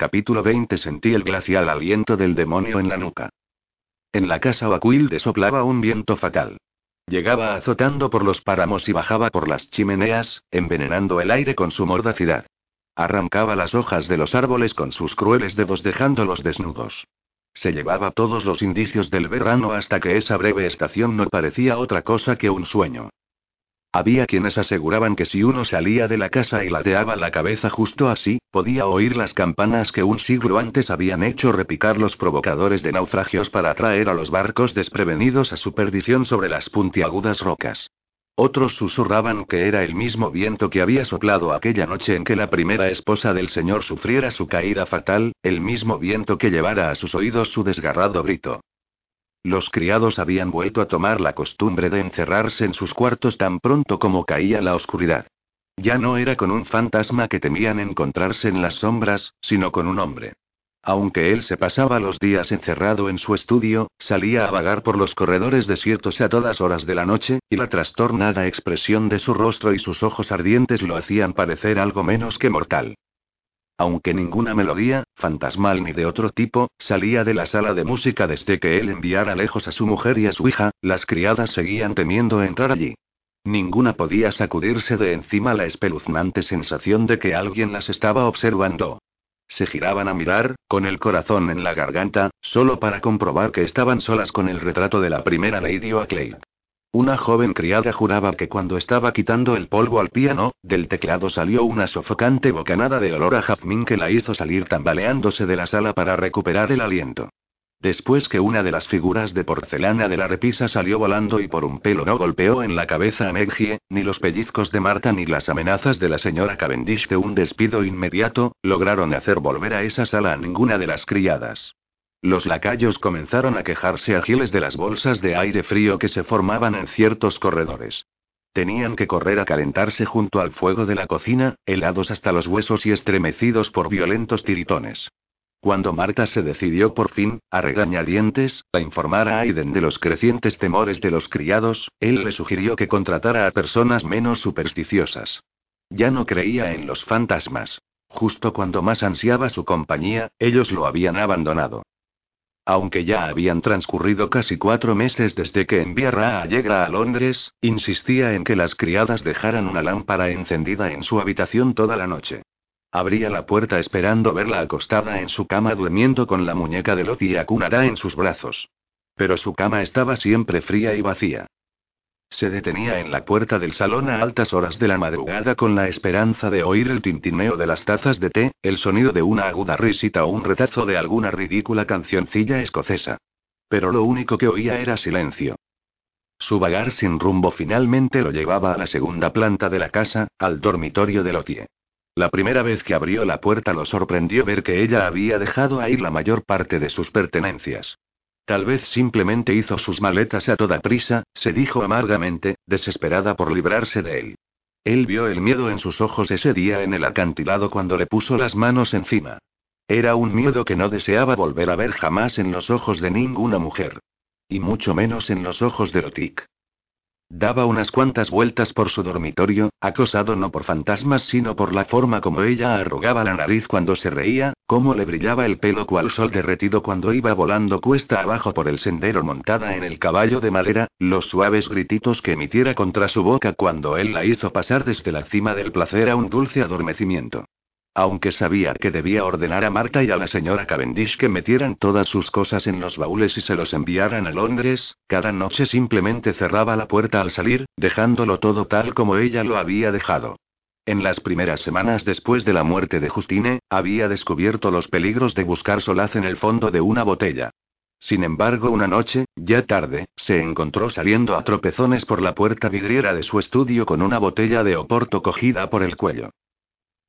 Capítulo 20 Sentí el glacial aliento del demonio en la nuca. En la casa Oaquilde soplaba un viento fatal. Llegaba azotando por los páramos y bajaba por las chimeneas, envenenando el aire con su mordacidad. Arrancaba las hojas de los árboles con sus crueles dedos dejándolos desnudos. Se llevaba todos los indicios del verano hasta que esa breve estación no parecía otra cosa que un sueño. Había quienes aseguraban que si uno salía de la casa y lateaba la cabeza justo así, podía oír las campanas que un siglo antes habían hecho repicar los provocadores de naufragios para atraer a los barcos desprevenidos a su perdición sobre las puntiagudas rocas. Otros susurraban que era el mismo viento que había soplado aquella noche en que la primera esposa del señor sufriera su caída fatal, el mismo viento que llevara a sus oídos su desgarrado grito. Los criados habían vuelto a tomar la costumbre de encerrarse en sus cuartos tan pronto como caía la oscuridad. Ya no era con un fantasma que temían encontrarse en las sombras, sino con un hombre. Aunque él se pasaba los días encerrado en su estudio, salía a vagar por los corredores desiertos a todas horas de la noche, y la trastornada expresión de su rostro y sus ojos ardientes lo hacían parecer algo menos que mortal. Aunque ninguna melodía, fantasmal ni de otro tipo, salía de la sala de música desde que él enviara lejos a su mujer y a su hija, las criadas seguían temiendo entrar allí. Ninguna podía sacudirse de encima la espeluznante sensación de que alguien las estaba observando. Se giraban a mirar, con el corazón en la garganta, solo para comprobar que estaban solas con el retrato de la primera Lady Oakley. Una joven criada juraba que cuando estaba quitando el polvo al piano, del teclado salió una sofocante bocanada de olor a jazmín que la hizo salir tambaleándose de la sala para recuperar el aliento. Después que una de las figuras de porcelana de la repisa salió volando y por un pelo no golpeó en la cabeza a Meggie, ni los pellizcos de Marta ni las amenazas de la señora Cavendish de un despido inmediato, lograron hacer volver a esa sala a ninguna de las criadas. Los lacayos comenzaron a quejarse ágiles de las bolsas de aire frío que se formaban en ciertos corredores. Tenían que correr a calentarse junto al fuego de la cocina, helados hasta los huesos y estremecidos por violentos tiritones. Cuando Marta se decidió por fin, a regañadientes, a informar a Aiden de los crecientes temores de los criados, él le sugirió que contratara a personas menos supersticiosas. Ya no creía en los fantasmas. Justo cuando más ansiaba su compañía, ellos lo habían abandonado. Aunque ya habían transcurrido casi cuatro meses desde que enviara a Allegra a Londres, insistía en que las criadas dejaran una lámpara encendida en su habitación toda la noche. Abría la puerta esperando verla acostada en su cama durmiendo con la muñeca de Lottie y Akunara en sus brazos. Pero su cama estaba siempre fría y vacía. Se detenía en la puerta del salón a altas horas de la madrugada con la esperanza de oír el tintineo de las tazas de té, el sonido de una aguda risita o un retazo de alguna ridícula cancioncilla escocesa. Pero lo único que oía era silencio. Su vagar sin rumbo finalmente lo llevaba a la segunda planta de la casa, al dormitorio de Lotie. La primera vez que abrió la puerta lo sorprendió ver que ella había dejado ahí la mayor parte de sus pertenencias. Tal vez simplemente hizo sus maletas a toda prisa, se dijo amargamente, desesperada por librarse de él. Él vio el miedo en sus ojos ese día en el acantilado cuando le puso las manos encima. Era un miedo que no deseaba volver a ver jamás en los ojos de ninguna mujer. Y mucho menos en los ojos de Lotik. Daba unas cuantas vueltas por su dormitorio, acosado no por fantasmas sino por la forma como ella arrugaba la nariz cuando se reía, cómo le brillaba el pelo cual sol derretido cuando iba volando cuesta abajo por el sendero montada en el caballo de madera, los suaves grititos que emitiera contra su boca cuando él la hizo pasar desde la cima del placer a un dulce adormecimiento. Aunque sabía que debía ordenar a Marta y a la señora Cavendish que metieran todas sus cosas en los baúles y se los enviaran a Londres, cada noche simplemente cerraba la puerta al salir, dejándolo todo tal como ella lo había dejado. En las primeras semanas después de la muerte de Justine, había descubierto los peligros de buscar solaz en el fondo de una botella. Sin embargo, una noche, ya tarde, se encontró saliendo a tropezones por la puerta vidriera de su estudio con una botella de oporto cogida por el cuello.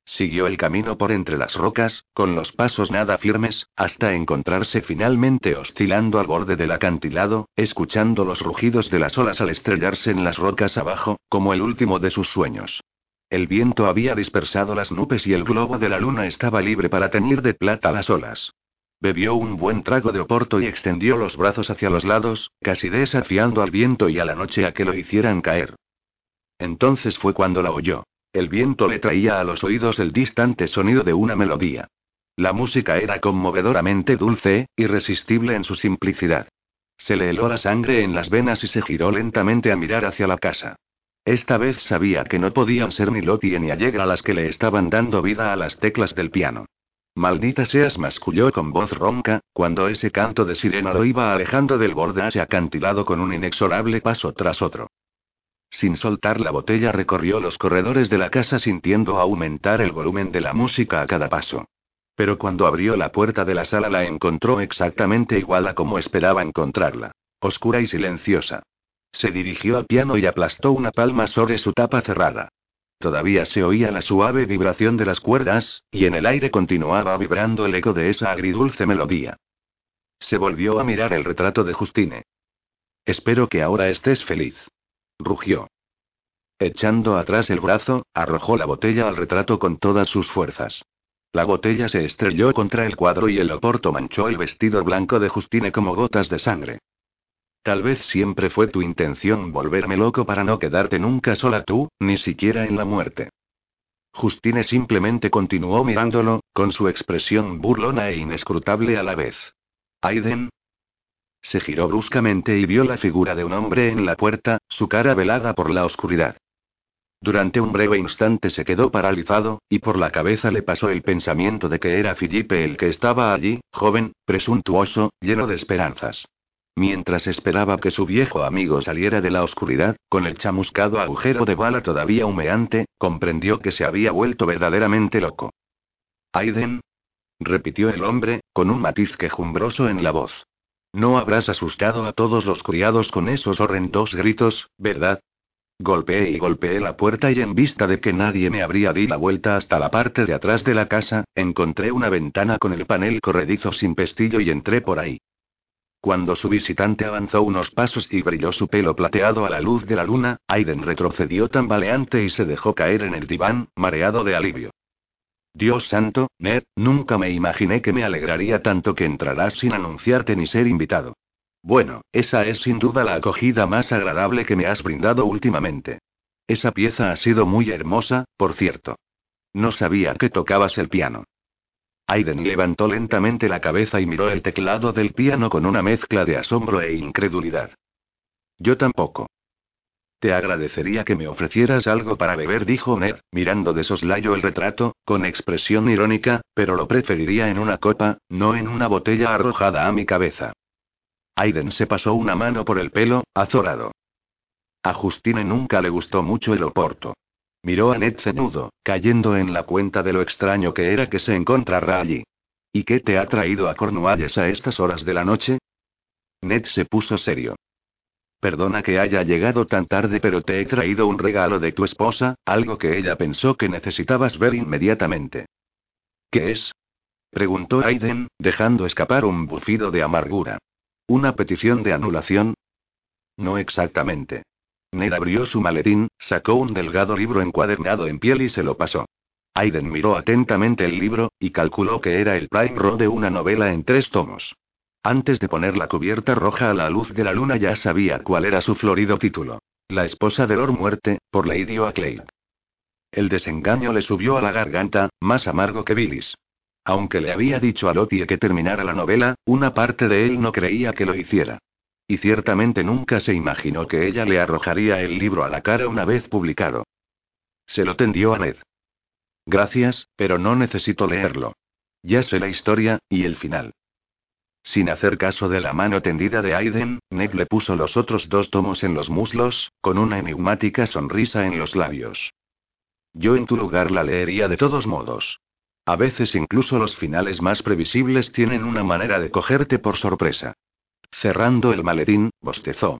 Siguió el camino por entre las rocas, con los pasos nada firmes, hasta encontrarse finalmente oscilando al borde del acantilado, escuchando los rugidos de las olas al estrellarse en las rocas abajo, como el último de sus sueños. El viento había dispersado las nubes y el globo de la luna estaba libre para teñir de plata las olas. Bebió un buen trago de oporto y extendió los brazos hacia los lados, casi desafiando al viento y a la noche a que lo hicieran caer. Entonces fue cuando la oyó. El viento le traía a los oídos el distante sonido de una melodía. La música era conmovedoramente dulce, irresistible en su simplicidad. Se le heló la sangre en las venas y se giró lentamente a mirar hacia la casa. Esta vez sabía que no podían ser ni Lottie ni Allegra las que le estaban dando vida a las teclas del piano. Maldita seas, masculló con voz ronca, cuando ese canto de sirena lo iba alejando del borde acantilado con un inexorable paso tras otro. Sin soltar la botella recorrió los corredores de la casa sintiendo aumentar el volumen de la música a cada paso. Pero cuando abrió la puerta de la sala la encontró exactamente igual a como esperaba encontrarla. Oscura y silenciosa. Se dirigió al piano y aplastó una palma sobre su tapa cerrada. Todavía se oía la suave vibración de las cuerdas, y en el aire continuaba vibrando el eco de esa agridulce melodía. Se volvió a mirar el retrato de Justine. Espero que ahora estés feliz rugió. Echando atrás el brazo, arrojó la botella al retrato con todas sus fuerzas. La botella se estrelló contra el cuadro y el oporto manchó el vestido blanco de Justine como gotas de sangre. Tal vez siempre fue tu intención volverme loco para no quedarte nunca sola tú, ni siquiera en la muerte. Justine simplemente continuó mirándolo, con su expresión burlona e inescrutable a la vez. Aiden, se giró bruscamente y vio la figura de un hombre en la puerta, su cara velada por la oscuridad. Durante un breve instante se quedó paralizado, y por la cabeza le pasó el pensamiento de que era Filipe el que estaba allí, joven, presuntuoso, lleno de esperanzas. Mientras esperaba que su viejo amigo saliera de la oscuridad, con el chamuscado agujero de bala todavía humeante, comprendió que se había vuelto verdaderamente loco. Aiden, repitió el hombre, con un matiz quejumbroso en la voz. No habrás asustado a todos los criados con esos horrendos gritos, ¿verdad? Golpeé y golpeé la puerta y en vista de que nadie me abría di la vuelta hasta la parte de atrás de la casa, encontré una ventana con el panel corredizo sin pestillo y entré por ahí. Cuando su visitante avanzó unos pasos y brilló su pelo plateado a la luz de la luna, Aiden retrocedió tambaleante y se dejó caer en el diván, mareado de alivio. Dios santo, Ned, nunca me imaginé que me alegraría tanto que entrarás sin anunciarte ni ser invitado. Bueno, esa es sin duda la acogida más agradable que me has brindado últimamente. Esa pieza ha sido muy hermosa, por cierto. No sabía que tocabas el piano. Aiden levantó lentamente la cabeza y miró el teclado del piano con una mezcla de asombro e incredulidad. Yo tampoco. Te agradecería que me ofrecieras algo para beber, dijo Ned, mirando de soslayo el retrato, con expresión irónica, pero lo preferiría en una copa, no en una botella arrojada a mi cabeza. Aiden se pasó una mano por el pelo, azorado. A Justine nunca le gustó mucho el oporto. Miró a Ned ceñudo, cayendo en la cuenta de lo extraño que era que se encontrara allí. ¿Y qué te ha traído a Cornualles a estas horas de la noche? Ned se puso serio. Perdona que haya llegado tan tarde, pero te he traído un regalo de tu esposa, algo que ella pensó que necesitabas ver inmediatamente. ¿Qué es? preguntó Aiden, dejando escapar un bufido de amargura. ¿Una petición de anulación? No exactamente. Ned abrió su maletín, sacó un delgado libro encuadernado en piel y se lo pasó. Aiden miró atentamente el libro, y calculó que era el prime row de una novela en tres tomos. Antes de poner la cubierta roja a la luz de la luna ya sabía cuál era su florido título. La esposa de Lord Muerte, por Lady Oakley. El desengaño le subió a la garganta, más amargo que bilis. Aunque le había dicho a Lottie que terminara la novela, una parte de él no creía que lo hiciera. Y ciertamente nunca se imaginó que ella le arrojaría el libro a la cara una vez publicado. Se lo tendió a Ned. Gracias, pero no necesito leerlo. Ya sé la historia, y el final. Sin hacer caso de la mano tendida de Aiden, Ned le puso los otros dos tomos en los muslos, con una enigmática sonrisa en los labios. Yo en tu lugar la leería de todos modos. A veces incluso los finales más previsibles tienen una manera de cogerte por sorpresa. Cerrando el maletín, bostezó.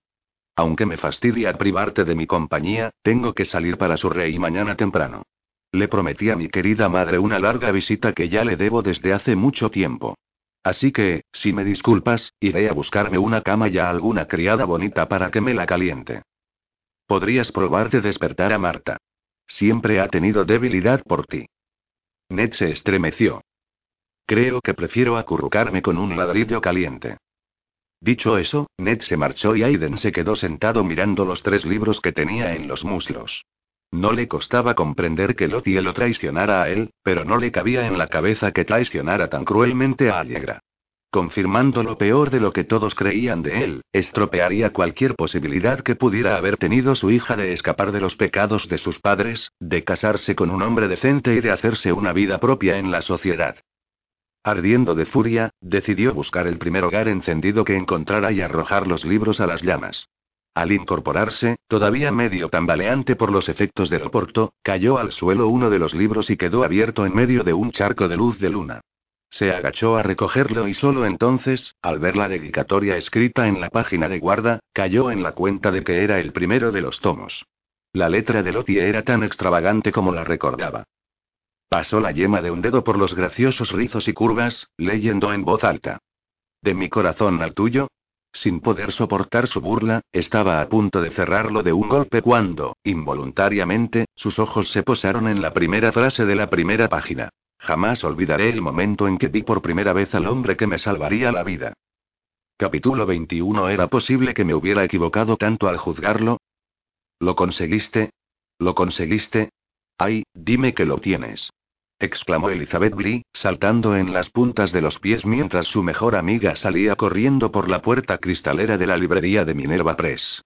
Aunque me fastidia privarte de mi compañía, tengo que salir para su rey mañana temprano. Le prometí a mi querida madre una larga visita que ya le debo desde hace mucho tiempo. Así que, si me disculpas, iré a buscarme una cama y a alguna criada bonita para que me la caliente. Podrías probar de despertar a Marta. Siempre ha tenido debilidad por ti. Ned se estremeció. Creo que prefiero acurrucarme con un ladrillo caliente. Dicho eso, Ned se marchó y Aiden se quedó sentado mirando los tres libros que tenía en los muslos. No le costaba comprender que Lottie lo traicionara a él, pero no le cabía en la cabeza que traicionara tan cruelmente a Allegra. Confirmando lo peor de lo que todos creían de él, estropearía cualquier posibilidad que pudiera haber tenido su hija de escapar de los pecados de sus padres, de casarse con un hombre decente y de hacerse una vida propia en la sociedad. Ardiendo de furia, decidió buscar el primer hogar encendido que encontrara y arrojar los libros a las llamas. Al incorporarse, todavía medio tambaleante por los efectos del oporto, cayó al suelo uno de los libros y quedó abierto en medio de un charco de luz de luna. Se agachó a recogerlo y solo entonces, al ver la dedicatoria escrita en la página de guarda, cayó en la cuenta de que era el primero de los tomos. La letra de Lottie era tan extravagante como la recordaba. Pasó la yema de un dedo por los graciosos rizos y curvas, leyendo en voz alta. De mi corazón al tuyo, sin poder soportar su burla, estaba a punto de cerrarlo de un golpe cuando, involuntariamente, sus ojos se posaron en la primera frase de la primera página. Jamás olvidaré el momento en que vi por primera vez al hombre que me salvaría la vida. Capítulo 21 ¿Era posible que me hubiera equivocado tanto al juzgarlo? ¿Lo conseguiste? ¿Lo conseguiste? Ay, dime que lo tienes exclamó Elizabeth Blee, saltando en las puntas de los pies mientras su mejor amiga salía corriendo por la puerta cristalera de la librería de Minerva Press.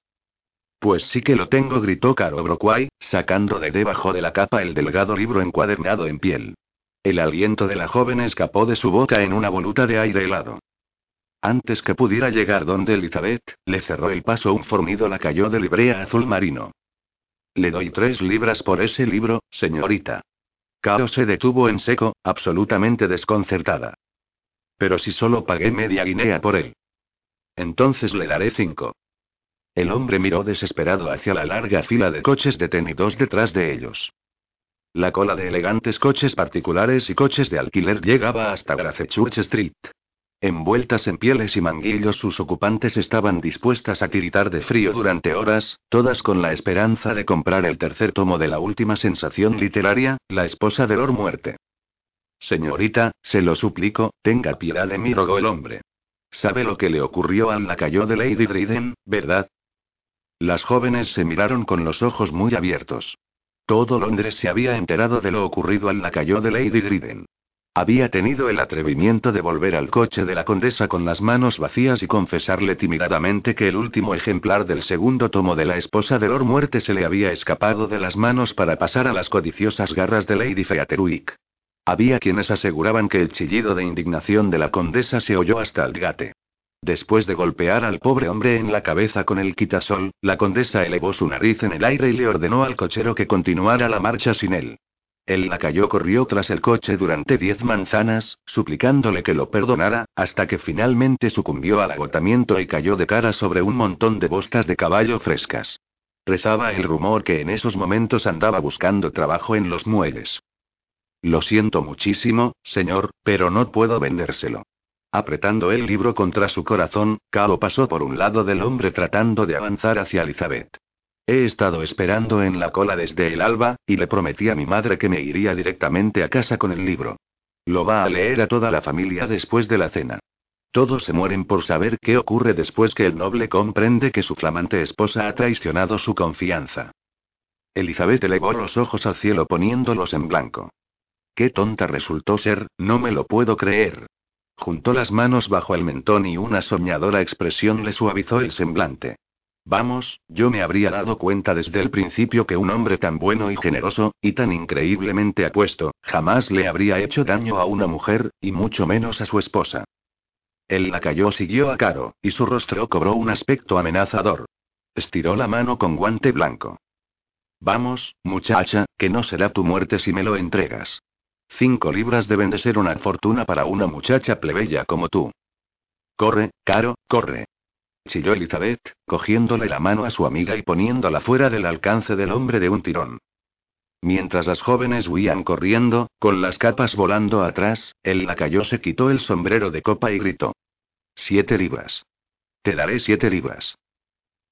Pues sí que lo tengo, gritó Caro Broquay, sacando de debajo de la capa el delgado libro encuadernado en piel. El aliento de la joven escapó de su boca en una voluta de aire helado. Antes que pudiera llegar donde Elizabeth, le cerró el paso un fornido la cayó de librea azul marino. Le doy tres libras por ese libro, señorita. Caro se detuvo en seco, absolutamente desconcertada. Pero si solo pagué media guinea por él. Entonces le daré cinco. El hombre miró desesperado hacia la larga fila de coches detenidos detrás de ellos. La cola de elegantes coches particulares y coches de alquiler llegaba hasta Gracechurch Street. Envueltas en pieles y manguillos, sus ocupantes estaban dispuestas a tiritar de frío durante horas, todas con la esperanza de comprar el tercer tomo de la última sensación literaria, La esposa de Lord Muerte. Señorita, se lo suplico, tenga piedad de mí, rogó el hombre. ¿Sabe lo que le ocurrió al lacayo de Lady Driden, verdad? Las jóvenes se miraron con los ojos muy abiertos. Todo Londres se había enterado de lo ocurrido al lacayo de Lady Driden. Había tenido el atrevimiento de volver al coche de la condesa con las manos vacías y confesarle timidamente que el último ejemplar del segundo tomo de la esposa de Lord Muerte se le había escapado de las manos para pasar a las codiciosas garras de Lady Feateruick. Había quienes aseguraban que el chillido de indignación de la condesa se oyó hasta el gate. Después de golpear al pobre hombre en la cabeza con el quitasol, la condesa elevó su nariz en el aire y le ordenó al cochero que continuara la marcha sin él. El lacayo corrió tras el coche durante diez manzanas, suplicándole que lo perdonara, hasta que finalmente sucumbió al agotamiento y cayó de cara sobre un montón de bostas de caballo frescas. Rezaba el rumor que en esos momentos andaba buscando trabajo en los muelles. Lo siento muchísimo, señor, pero no puedo vendérselo. Apretando el libro contra su corazón, Cao pasó por un lado del hombre tratando de avanzar hacia Elizabeth. He estado esperando en la cola desde el alba, y le prometí a mi madre que me iría directamente a casa con el libro. Lo va a leer a toda la familia después de la cena. Todos se mueren por saber qué ocurre después que el noble comprende que su flamante esposa ha traicionado su confianza. Elizabeth elevó los ojos al cielo poniéndolos en blanco. Qué tonta resultó ser, no me lo puedo creer. Juntó las manos bajo el mentón y una soñadora expresión le suavizó el semblante. Vamos, yo me habría dado cuenta desde el principio que un hombre tan bueno y generoso, y tan increíblemente apuesto, jamás le habría hecho daño a una mujer, y mucho menos a su esposa. El lacayo siguió a Caro, y su rostro cobró un aspecto amenazador. Estiró la mano con guante blanco. Vamos, muchacha, que no será tu muerte si me lo entregas. Cinco libras deben de ser una fortuna para una muchacha plebeya como tú. Corre, Caro, corre chilló Elizabeth, cogiéndole la mano a su amiga y poniéndola fuera del alcance del hombre de un tirón. Mientras las jóvenes huían corriendo, con las capas volando atrás, el lacayo se quitó el sombrero de copa y gritó. Siete libras. Te daré siete libras.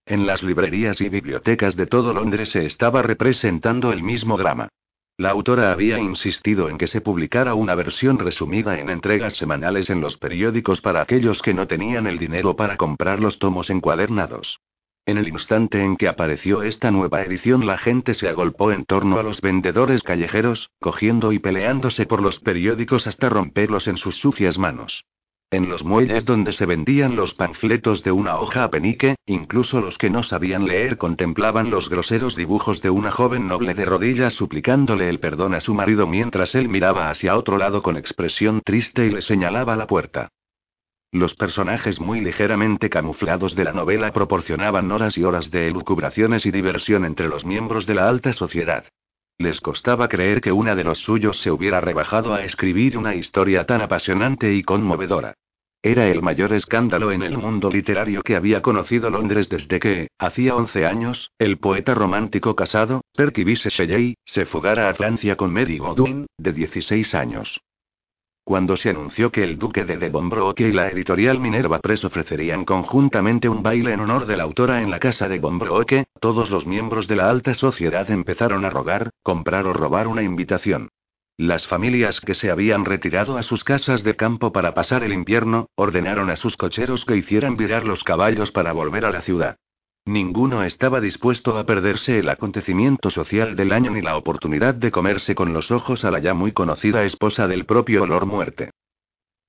En las librerías y bibliotecas de todo Londres se estaba representando el mismo drama. La autora había insistido en que se publicara una versión resumida en entregas semanales en los periódicos para aquellos que no tenían el dinero para comprar los tomos encuadernados. En el instante en que apareció esta nueva edición la gente se agolpó en torno a los vendedores callejeros, cogiendo y peleándose por los periódicos hasta romperlos en sus sucias manos. En los muelles donde se vendían los panfletos de una hoja a penique, incluso los que no sabían leer contemplaban los groseros dibujos de una joven noble de rodillas suplicándole el perdón a su marido mientras él miraba hacia otro lado con expresión triste y le señalaba la puerta. Los personajes muy ligeramente camuflados de la novela proporcionaban horas y horas de elucubraciones y diversión entre los miembros de la alta sociedad. Les costaba creer que una de los suyos se hubiera rebajado a escribir una historia tan apasionante y conmovedora. Era el mayor escándalo en el mundo literario que había conocido Londres desde que, hacía 11 años, el poeta romántico casado, Bysshe Shelley, se fugara a Francia con Mary Godwin, de 16 años. Cuando se anunció que el duque de Devonbrook y la editorial Minerva Press ofrecerían conjuntamente un baile en honor de la autora en la casa de Bombroke, todos los miembros de la alta sociedad empezaron a rogar, comprar o robar una invitación. Las familias que se habían retirado a sus casas de campo para pasar el invierno, ordenaron a sus cocheros que hicieran virar los caballos para volver a la ciudad. Ninguno estaba dispuesto a perderse el acontecimiento social del año ni la oportunidad de comerse con los ojos a la ya muy conocida esposa del propio olor muerte.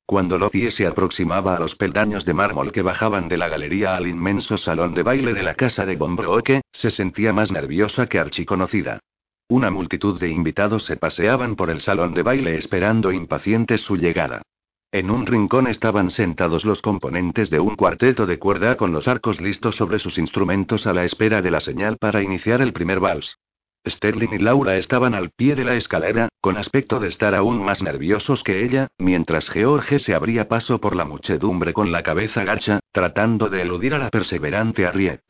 Cuando Lottie se aproximaba a los peldaños de mármol que bajaban de la galería al inmenso salón de baile de la casa de Bombroke, se sentía más nerviosa que archiconocida. Una multitud de invitados se paseaban por el salón de baile esperando impacientes su llegada. En un rincón estaban sentados los componentes de un cuarteto de cuerda con los arcos listos sobre sus instrumentos a la espera de la señal para iniciar el primer vals. Sterling y Laura estaban al pie de la escalera, con aspecto de estar aún más nerviosos que ella, mientras George se abría paso por la muchedumbre con la cabeza gacha, tratando de eludir a la perseverante Harriet.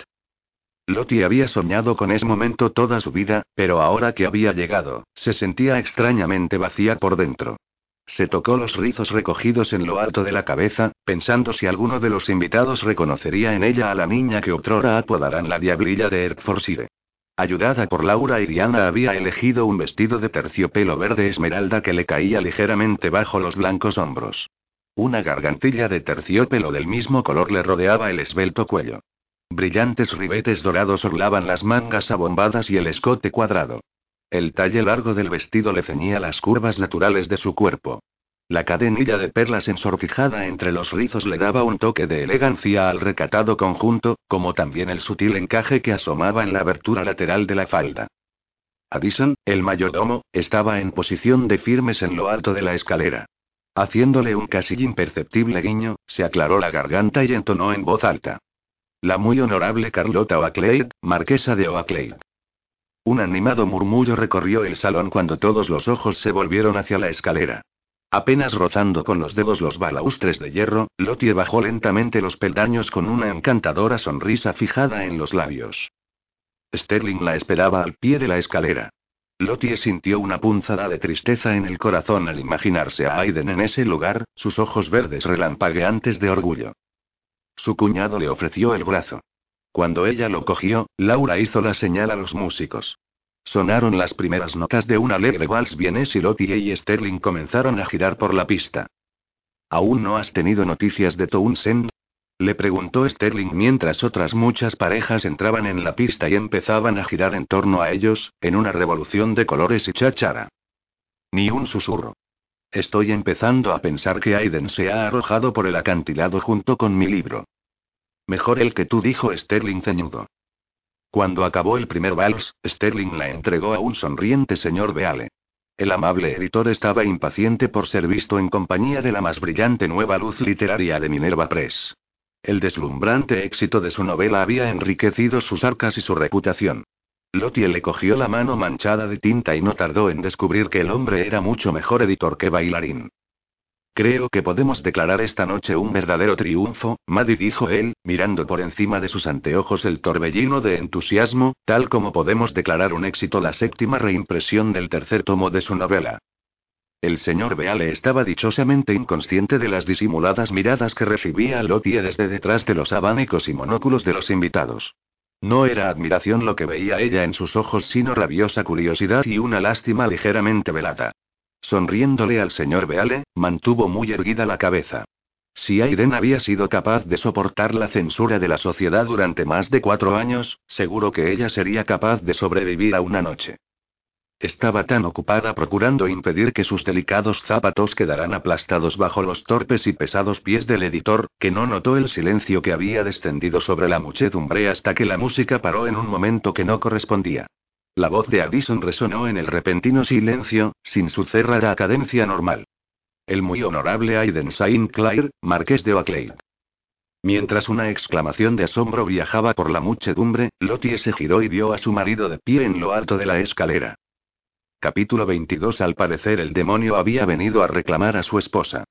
Lottie había soñado con ese momento toda su vida, pero ahora que había llegado, se sentía extrañamente vacía por dentro. Se tocó los rizos recogidos en lo alto de la cabeza, pensando si alguno de los invitados reconocería en ella a la niña que otrora apodarán la diablilla de Hertfordshire. Ayudada por Laura y Diana había elegido un vestido de terciopelo verde esmeralda que le caía ligeramente bajo los blancos hombros. Una gargantilla de terciopelo del mismo color le rodeaba el esbelto cuello. Brillantes ribetes dorados orlaban las mangas abombadas y el escote cuadrado. El talle largo del vestido le ceñía las curvas naturales de su cuerpo. La cadenilla de perlas ensortijada entre los rizos le daba un toque de elegancia al recatado conjunto, como también el sutil encaje que asomaba en la abertura lateral de la falda. Addison, el mayordomo, estaba en posición de firmes en lo alto de la escalera. Haciéndole un casi imperceptible guiño, se aclaró la garganta y entonó en voz alta. La muy honorable Carlota Oakley, marquesa de Oakley. Un animado murmullo recorrió el salón cuando todos los ojos se volvieron hacia la escalera. Apenas rozando con los dedos los balaustres de hierro, Lottie bajó lentamente los peldaños con una encantadora sonrisa fijada en los labios. Sterling la esperaba al pie de la escalera. Lottie sintió una punzada de tristeza en el corazón al imaginarse a Aiden en ese lugar, sus ojos verdes relampagueantes de orgullo. Su cuñado le ofreció el brazo. Cuando ella lo cogió, Laura hizo la señal a los músicos. Sonaron las primeras notas de un alegre vals vienes y Lottie y Sterling comenzaron a girar por la pista. ¿Aún no has tenido noticias de Townsend? Le preguntó Sterling mientras otras muchas parejas entraban en la pista y empezaban a girar en torno a ellos, en una revolución de colores y cháchara. Ni un susurro. Estoy empezando a pensar que Aiden se ha arrojado por el acantilado junto con mi libro. Mejor el que tú, dijo Sterling ceñudo. Cuando acabó el primer vals, Sterling la entregó a un sonriente señor Beale. El amable editor estaba impaciente por ser visto en compañía de la más brillante nueva luz literaria de Minerva Press. El deslumbrante éxito de su novela había enriquecido sus arcas y su reputación. Lottie le cogió la mano manchada de tinta y no tardó en descubrir que el hombre era mucho mejor editor que bailarín. Creo que podemos declarar esta noche un verdadero triunfo, Maddie dijo él, mirando por encima de sus anteojos el torbellino de entusiasmo, tal como podemos declarar un éxito la séptima reimpresión del tercer tomo de su novela. El señor Beale estaba dichosamente inconsciente de las disimuladas miradas que recibía Lottie desde detrás de los abanicos y monóculos de los invitados. No era admiración lo que veía ella en sus ojos, sino rabiosa curiosidad y una lástima ligeramente velada. Sonriéndole al señor Beale, mantuvo muy erguida la cabeza. Si Aiden había sido capaz de soportar la censura de la sociedad durante más de cuatro años, seguro que ella sería capaz de sobrevivir a una noche. Estaba tan ocupada procurando impedir que sus delicados zapatos quedaran aplastados bajo los torpes y pesados pies del editor, que no notó el silencio que había descendido sobre la muchedumbre hasta que la música paró en un momento que no correspondía. La voz de Addison resonó en el repentino silencio, sin su cerrada cadencia normal. El muy honorable Aiden Saint Clair, marqués de Oakley. Mientras una exclamación de asombro viajaba por la muchedumbre, Lottie se giró y vio a su marido de pie en lo alto de la escalera. Capítulo 22 Al parecer el demonio había venido a reclamar a su esposa.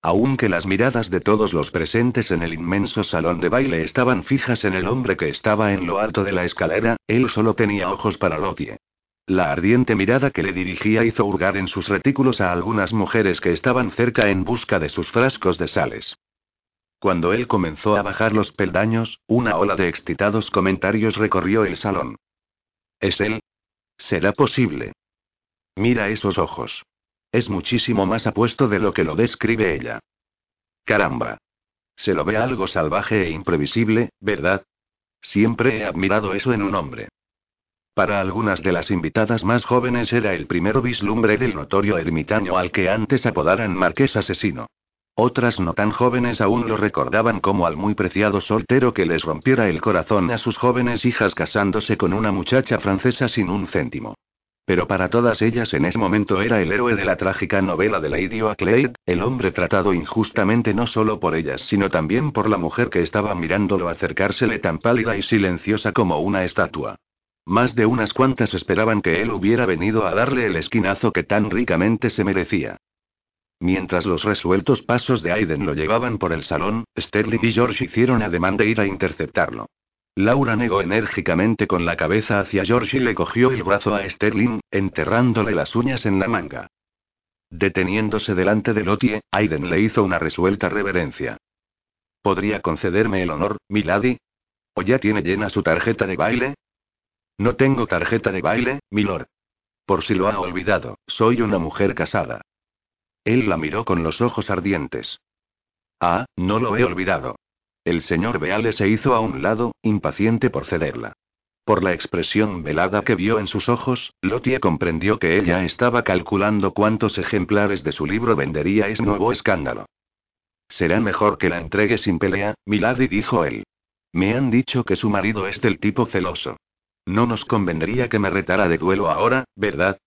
Aunque las miradas de todos los presentes en el inmenso salón de baile estaban fijas en el hombre que estaba en lo alto de la escalera, él solo tenía ojos para Lottie. La ardiente mirada que le dirigía hizo hurgar en sus retículos a algunas mujeres que estaban cerca en busca de sus frascos de sales. Cuando él comenzó a bajar los peldaños, una ola de excitados comentarios recorrió el salón. ¿Es él? ¿Será posible? Mira esos ojos. Es muchísimo más apuesto de lo que lo describe ella. Caramba. Se lo ve algo salvaje e imprevisible, ¿verdad? Siempre he admirado eso en un hombre. Para algunas de las invitadas más jóvenes era el primer vislumbre del notorio ermitaño al que antes apodaran marqués asesino. Otras no tan jóvenes aún lo recordaban como al muy preciado soltero que les rompiera el corazón a sus jóvenes hijas casándose con una muchacha francesa sin un céntimo. Pero para todas ellas en ese momento era el héroe de la trágica novela de Lady Oakley, el hombre tratado injustamente no solo por ellas sino también por la mujer que estaba mirándolo acercársele tan pálida y silenciosa como una estatua. Más de unas cuantas esperaban que él hubiera venido a darle el esquinazo que tan ricamente se merecía. Mientras los resueltos pasos de Aiden lo llevaban por el salón, Sterling y George hicieron ademán de ir a interceptarlo. Laura negó enérgicamente con la cabeza hacia George y le cogió el brazo a Sterling, enterrándole las uñas en la manga. Deteniéndose delante de Lottie, Aiden le hizo una resuelta reverencia. ¿Podría concederme el honor, milady? ¿O ya tiene llena su tarjeta de baile? No tengo tarjeta de baile, milord. Por si lo ha olvidado, soy una mujer casada. Él la miró con los ojos ardientes. Ah, no lo he olvidado. El señor Beale se hizo a un lado, impaciente por cederla. Por la expresión velada que vio en sus ojos, Lottie comprendió que ella estaba calculando cuántos ejemplares de su libro vendería ese nuevo escándalo. Será mejor que la entregue sin pelea, Milady dijo él. Me han dicho que su marido es del tipo celoso. No nos convendría que me retara de duelo ahora, ¿verdad?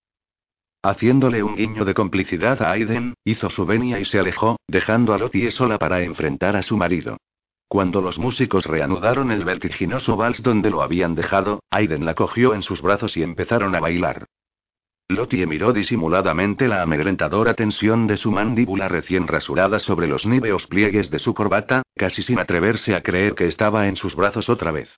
Haciéndole un guiño de complicidad a Aiden, hizo su venia y se alejó, dejando a Lottie sola para enfrentar a su marido. Cuando los músicos reanudaron el vertiginoso vals donde lo habían dejado, Aiden la cogió en sus brazos y empezaron a bailar. Lottie miró disimuladamente la amedrentadora tensión de su mandíbula recién rasurada sobre los níveos pliegues de su corbata, casi sin atreverse a creer que estaba en sus brazos otra vez.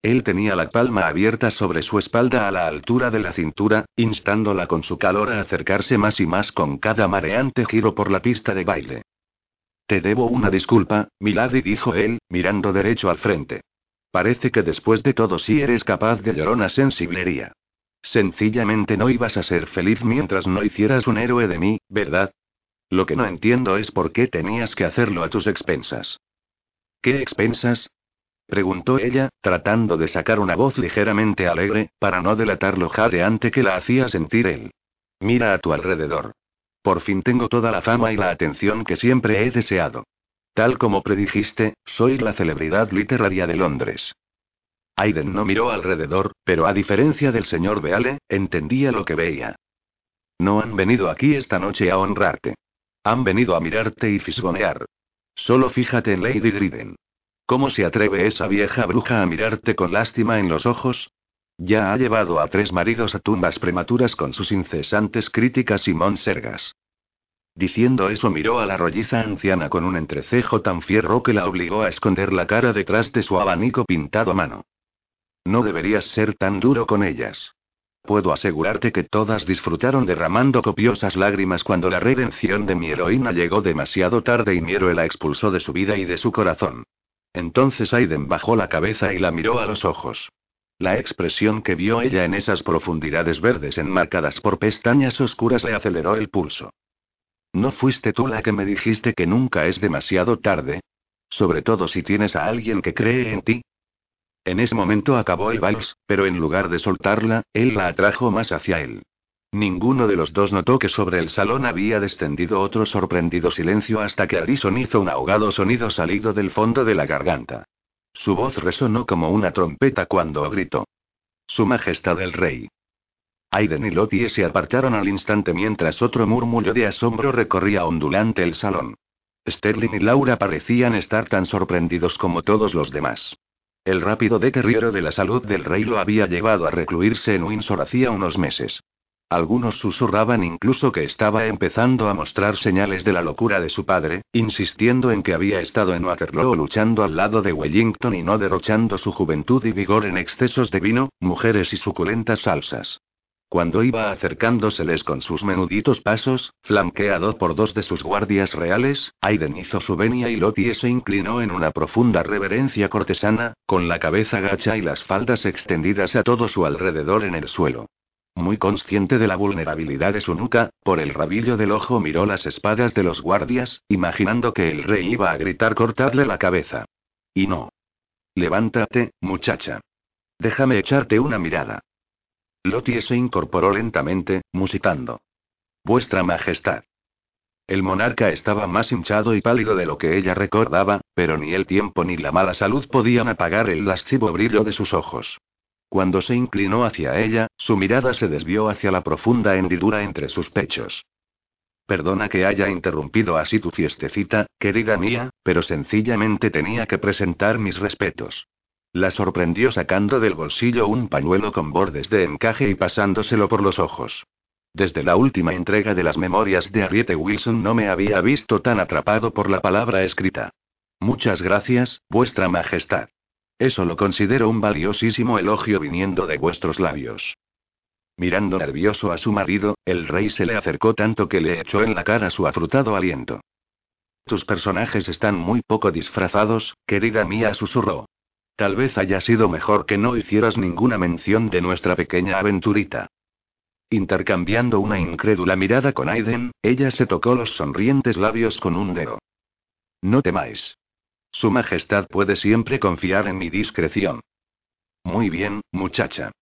Él tenía la palma abierta sobre su espalda a la altura de la cintura, instándola con su calor a acercarse más y más con cada mareante giro por la pista de baile. Te debo una disculpa, Milady dijo él, mirando derecho al frente. Parece que después de todo sí eres capaz de llorona sensiblería. Sencillamente no ibas a ser feliz mientras no hicieras un héroe de mí, ¿verdad? Lo que no entiendo es por qué tenías que hacerlo a tus expensas. ¿Qué expensas? preguntó ella, tratando de sacar una voz ligeramente alegre, para no delatar lo jadeante que la hacía sentir él. Mira a tu alrededor. Por fin tengo toda la fama y la atención que siempre he deseado. Tal como predijiste, soy la celebridad literaria de Londres. Aiden no miró alrededor, pero a diferencia del señor Beale, entendía lo que veía. No han venido aquí esta noche a honrarte. Han venido a mirarte y fisgonear. Solo fíjate en Lady Driden. ¿Cómo se atreve esa vieja bruja a mirarte con lástima en los ojos? Ya ha llevado a tres maridos a tumbas prematuras con sus incesantes críticas y monsergas. Diciendo eso miró a la rolliza anciana con un entrecejo tan fierro que la obligó a esconder la cara detrás de su abanico pintado a mano. No deberías ser tan duro con ellas. Puedo asegurarte que todas disfrutaron derramando copiosas lágrimas cuando la redención de mi heroína llegó demasiado tarde y mi héroe la expulsó de su vida y de su corazón. Entonces Aiden bajó la cabeza y la miró a los ojos. La expresión que vio ella en esas profundidades verdes enmarcadas por pestañas oscuras le aceleró el pulso. ¿No fuiste tú la que me dijiste que nunca es demasiado tarde? Sobre todo si tienes a alguien que cree en ti. En ese momento acabó el vals, pero en lugar de soltarla, él la atrajo más hacia él. Ninguno de los dos notó que sobre el salón había descendido otro sorprendido silencio hasta que Alison hizo un ahogado sonido salido del fondo de la garganta. Su voz resonó como una trompeta cuando gritó. Su Majestad el Rey. Aiden y Lottie se apartaron al instante mientras otro murmullo de asombro recorría ondulante el salón. Sterling y Laura parecían estar tan sorprendidos como todos los demás. El rápido deterioro de la salud del rey lo había llevado a recluirse en Windsor hacía unos meses. Algunos susurraban incluso que estaba empezando a mostrar señales de la locura de su padre, insistiendo en que había estado en Waterloo luchando al lado de Wellington y no derrochando su juventud y vigor en excesos de vino, mujeres y suculentas salsas. Cuando iba acercándoseles con sus menuditos pasos, flanqueado por dos de sus guardias reales, Aiden hizo su venia y Lottie se inclinó en una profunda reverencia cortesana, con la cabeza gacha y las faldas extendidas a todo su alrededor en el suelo. Muy consciente de la vulnerabilidad de su nuca, por el rabillo del ojo miró las espadas de los guardias, imaginando que el rey iba a gritar cortadle la cabeza. Y no. Levántate, muchacha. Déjame echarte una mirada. Lottie se incorporó lentamente, musitando. Vuestra Majestad. El monarca estaba más hinchado y pálido de lo que ella recordaba, pero ni el tiempo ni la mala salud podían apagar el lascivo brillo de sus ojos. Cuando se inclinó hacia ella, su mirada se desvió hacia la profunda hendidura entre sus pechos. Perdona que haya interrumpido así tu fiestecita, querida mía, pero sencillamente tenía que presentar mis respetos. La sorprendió sacando del bolsillo un pañuelo con bordes de encaje y pasándoselo por los ojos. Desde la última entrega de las memorias de Ariete Wilson no me había visto tan atrapado por la palabra escrita. Muchas gracias, vuestra majestad. Eso lo considero un valiosísimo elogio viniendo de vuestros labios. Mirando nervioso a su marido, el rey se le acercó tanto que le echó en la cara su afrutado aliento. Tus personajes están muy poco disfrazados, querida mía, susurró. Tal vez haya sido mejor que no hicieras ninguna mención de nuestra pequeña aventurita. Intercambiando una incrédula mirada con Aiden, ella se tocó los sonrientes labios con un dedo. No temáis. Su Majestad puede siempre confiar en mi discreción. Muy bien, muchacha.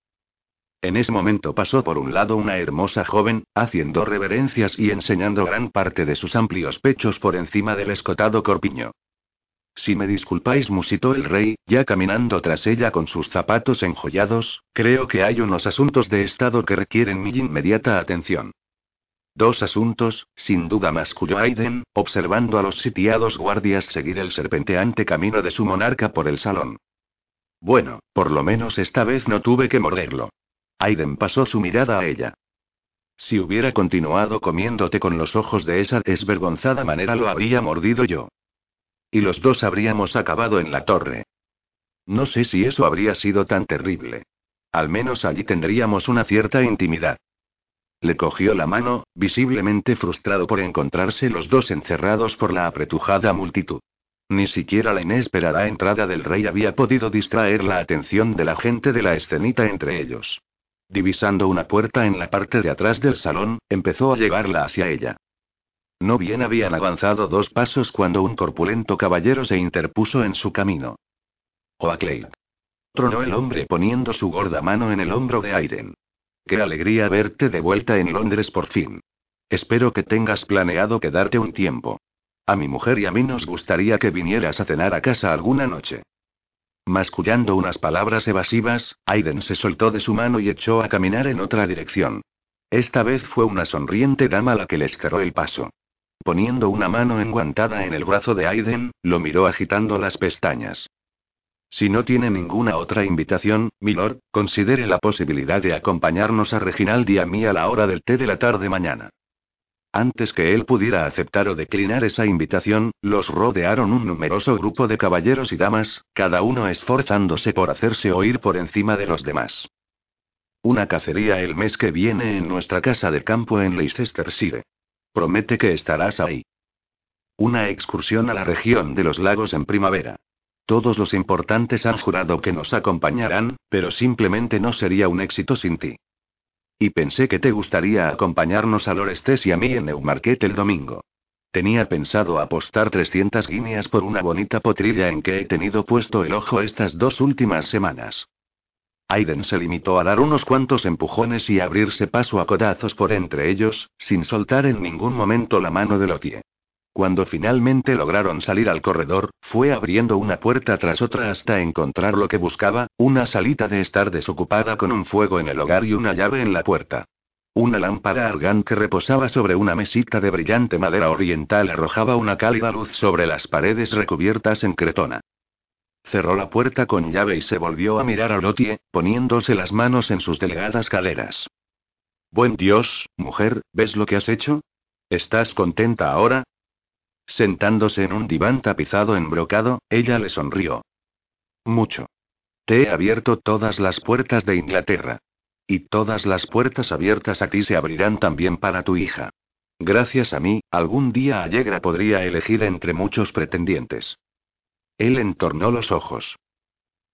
En ese momento pasó por un lado una hermosa joven, haciendo reverencias y enseñando gran parte de sus amplios pechos por encima del escotado corpiño. Si me disculpáis, musitó el rey, ya caminando tras ella con sus zapatos enjollados, creo que hay unos asuntos de Estado que requieren mi inmediata atención. Dos asuntos, sin duda masculló Aiden, observando a los sitiados guardias seguir el serpenteante camino de su monarca por el salón. Bueno, por lo menos esta vez no tuve que morderlo. Aiden pasó su mirada a ella. Si hubiera continuado comiéndote con los ojos de esa desvergonzada manera lo habría mordido yo. Y los dos habríamos acabado en la torre. No sé si eso habría sido tan terrible. Al menos allí tendríamos una cierta intimidad. Le cogió la mano, visiblemente frustrado por encontrarse los dos encerrados por la apretujada multitud. Ni siquiera la inesperada entrada del rey había podido distraer la atención de la gente de la escenita entre ellos. Divisando una puerta en la parte de atrás del salón, empezó a llevarla hacia ella. No bien habían avanzado dos pasos cuando un corpulento caballero se interpuso en su camino. Oakley. Tronó el hombre poniendo su gorda mano en el hombro de Aiden. Qué alegría verte de vuelta en Londres por fin. Espero que tengas planeado quedarte un tiempo. A mi mujer y a mí nos gustaría que vinieras a cenar a casa alguna noche. Mascullando unas palabras evasivas, Aiden se soltó de su mano y echó a caminar en otra dirección. Esta vez fue una sonriente dama la que les cerró el paso. Poniendo una mano enguantada en el brazo de Aiden, lo miró agitando las pestañas. Si no tiene ninguna otra invitación, milord, considere la posibilidad de acompañarnos a Reginald y a mí a la hora del té de la tarde mañana. Antes que él pudiera aceptar o declinar esa invitación, los rodearon un numeroso grupo de caballeros y damas, cada uno esforzándose por hacerse oír por encima de los demás. Una cacería el mes que viene en nuestra casa de campo en Leicestershire. Promete que estarás ahí. Una excursión a la región de los lagos en primavera. Todos los importantes han jurado que nos acompañarán, pero simplemente no sería un éxito sin ti. Y pensé que te gustaría acompañarnos a Lorestes y a mí en Newmarket el domingo. Tenía pensado apostar 300 guineas por una bonita potrilla en que he tenido puesto el ojo estas dos últimas semanas. Aiden se limitó a dar unos cuantos empujones y abrirse paso a codazos por entre ellos, sin soltar en ningún momento la mano de Lotie. Cuando finalmente lograron salir al corredor, fue abriendo una puerta tras otra hasta encontrar lo que buscaba, una salita de estar desocupada con un fuego en el hogar y una llave en la puerta. Una lámpara argán que reposaba sobre una mesita de brillante madera oriental arrojaba una cálida luz sobre las paredes recubiertas en cretona. Cerró la puerta con llave y se volvió a mirar a Lotie, poniéndose las manos en sus delgadas caderas. Buen Dios, mujer, ¿ves lo que has hecho? ¿Estás contenta ahora? Sentándose en un diván tapizado en brocado, ella le sonrió. Mucho. Te he abierto todas las puertas de Inglaterra. Y todas las puertas abiertas a ti se abrirán también para tu hija. Gracias a mí, algún día Allegra podría elegir entre muchos pretendientes. Él entornó los ojos.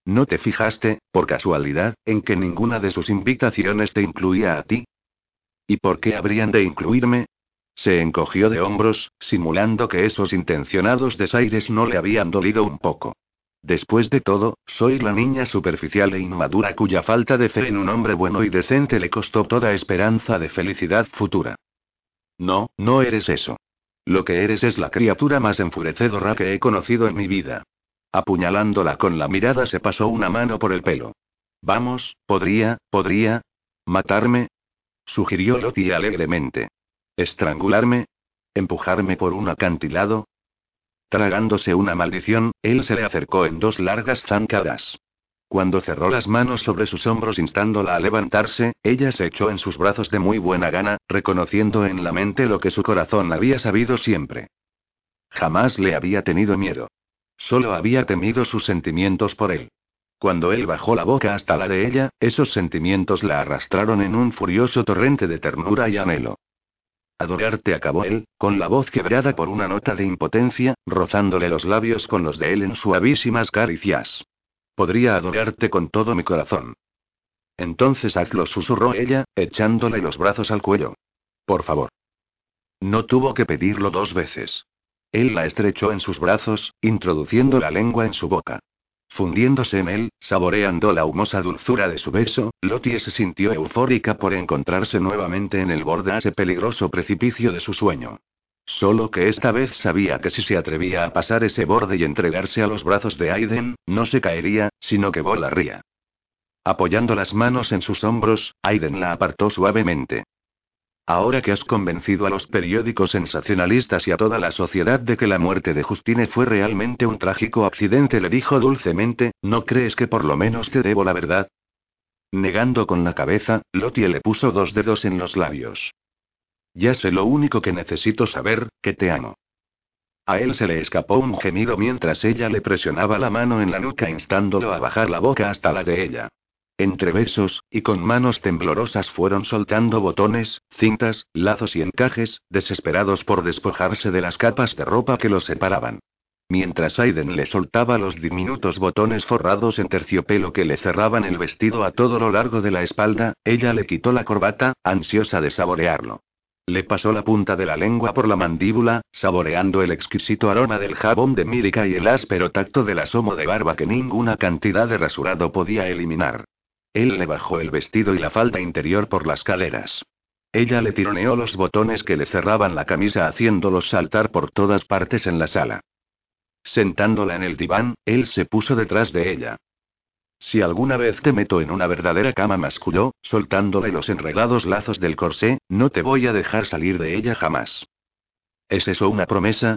¿No te fijaste, por casualidad, en que ninguna de sus invitaciones te incluía a ti? ¿Y por qué habrían de incluirme? Se encogió de hombros, simulando que esos intencionados desaires no le habían dolido un poco. Después de todo, soy la niña superficial e inmadura cuya falta de fe en un hombre bueno y decente le costó toda esperanza de felicidad futura. No, no eres eso. Lo que eres es la criatura más enfurecedora que he conocido en mi vida. Apuñalándola con la mirada se pasó una mano por el pelo. Vamos, podría, podría. ¿Matarme? sugirió Lottie alegremente. ¿Estrangularme? ¿Empujarme por un acantilado? Tragándose una maldición, él se le acercó en dos largas zancadas. Cuando cerró las manos sobre sus hombros instándola a levantarse, ella se echó en sus brazos de muy buena gana, reconociendo en la mente lo que su corazón había sabido siempre. Jamás le había tenido miedo. Solo había temido sus sentimientos por él. Cuando él bajó la boca hasta la de ella, esos sentimientos la arrastraron en un furioso torrente de ternura y anhelo. Adorarte, acabó él, con la voz quebrada por una nota de impotencia, rozándole los labios con los de él en suavísimas caricias. Podría adorarte con todo mi corazón. Entonces hazlo, susurró ella, echándole los brazos al cuello. Por favor. No tuvo que pedirlo dos veces. Él la estrechó en sus brazos, introduciendo la lengua en su boca. Fundiéndose en él, saboreando la humosa dulzura de su beso, Lottie se sintió eufórica por encontrarse nuevamente en el borde de ese peligroso precipicio de su sueño. Solo que esta vez sabía que si se atrevía a pasar ese borde y entregarse a los brazos de Aiden, no se caería, sino que volaría. Apoyando las manos en sus hombros, Aiden la apartó suavemente. Ahora que has convencido a los periódicos sensacionalistas y a toda la sociedad de que la muerte de Justine fue realmente un trágico accidente, le dijo dulcemente, ¿no crees que por lo menos te debo la verdad? Negando con la cabeza, Lottie le puso dos dedos en los labios. Ya sé lo único que necesito saber, que te amo. A él se le escapó un gemido mientras ella le presionaba la mano en la nuca instándolo a bajar la boca hasta la de ella. Entre besos, y con manos temblorosas fueron soltando botones, cintas, lazos y encajes, desesperados por despojarse de las capas de ropa que los separaban. Mientras Aiden le soltaba los diminutos botones forrados en terciopelo que le cerraban el vestido a todo lo largo de la espalda, ella le quitó la corbata, ansiosa de saborearlo. Le pasó la punta de la lengua por la mandíbula, saboreando el exquisito aroma del jabón de Mírica y el áspero tacto del asomo de barba que ninguna cantidad de rasurado podía eliminar. Él le bajó el vestido y la falda interior por las caderas. Ella le tironeó los botones que le cerraban la camisa haciéndolos saltar por todas partes en la sala. Sentándola en el diván, él se puso detrás de ella. Si alguna vez te meto en una verdadera cama, masculló, soltándole los enredados lazos del corsé, no te voy a dejar salir de ella jamás. ¿Es eso una promesa?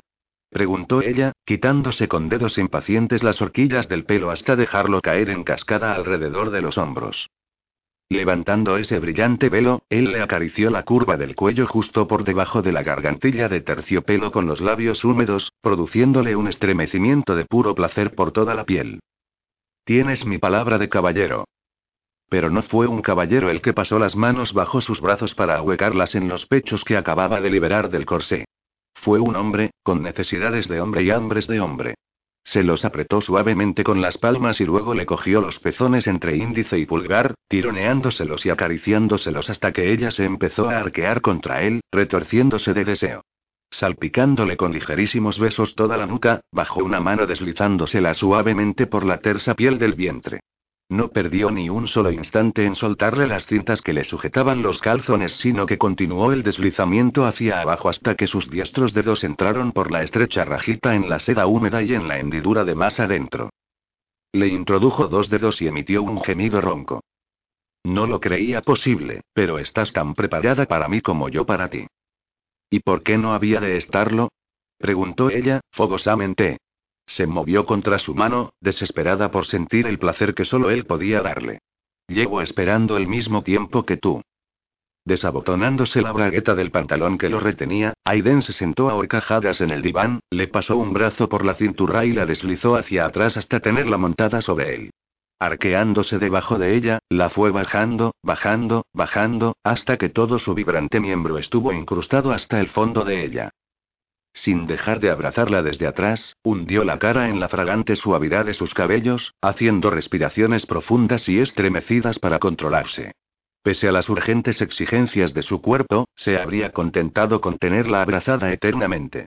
Preguntó ella, quitándose con dedos impacientes las horquillas del pelo hasta dejarlo caer en cascada alrededor de los hombros. Levantando ese brillante velo, él le acarició la curva del cuello justo por debajo de la gargantilla de terciopelo con los labios húmedos, produciéndole un estremecimiento de puro placer por toda la piel. Tienes mi palabra de caballero. Pero no fue un caballero el que pasó las manos bajo sus brazos para ahuecarlas en los pechos que acababa de liberar del corsé. Fue un hombre, con necesidades de hombre y hambres de hombre. Se los apretó suavemente con las palmas y luego le cogió los pezones entre índice y pulgar, tironeándoselos y acariciándoselos hasta que ella se empezó a arquear contra él, retorciéndose de deseo. Salpicándole con ligerísimos besos toda la nuca, bajó una mano deslizándosela suavemente por la tersa piel del vientre. No perdió ni un solo instante en soltarle las cintas que le sujetaban los calzones, sino que continuó el deslizamiento hacia abajo hasta que sus diestros dedos entraron por la estrecha rajita en la seda húmeda y en la hendidura de más adentro. Le introdujo dos dedos y emitió un gemido ronco. No lo creía posible, pero estás tan preparada para mí como yo para ti. ¿Y por qué no había de estarlo? preguntó ella, fogosamente. Se movió contra su mano, desesperada por sentir el placer que solo él podía darle. Llevo esperando el mismo tiempo que tú. Desabotonándose la bragueta del pantalón que lo retenía, Aiden se sentó a horcajadas en el diván, le pasó un brazo por la cintura y la deslizó hacia atrás hasta tenerla montada sobre él. Arqueándose debajo de ella, la fue bajando, bajando, bajando, hasta que todo su vibrante miembro estuvo incrustado hasta el fondo de ella. Sin dejar de abrazarla desde atrás, hundió la cara en la fragante suavidad de sus cabellos, haciendo respiraciones profundas y estremecidas para controlarse. Pese a las urgentes exigencias de su cuerpo, se habría contentado con tenerla abrazada eternamente.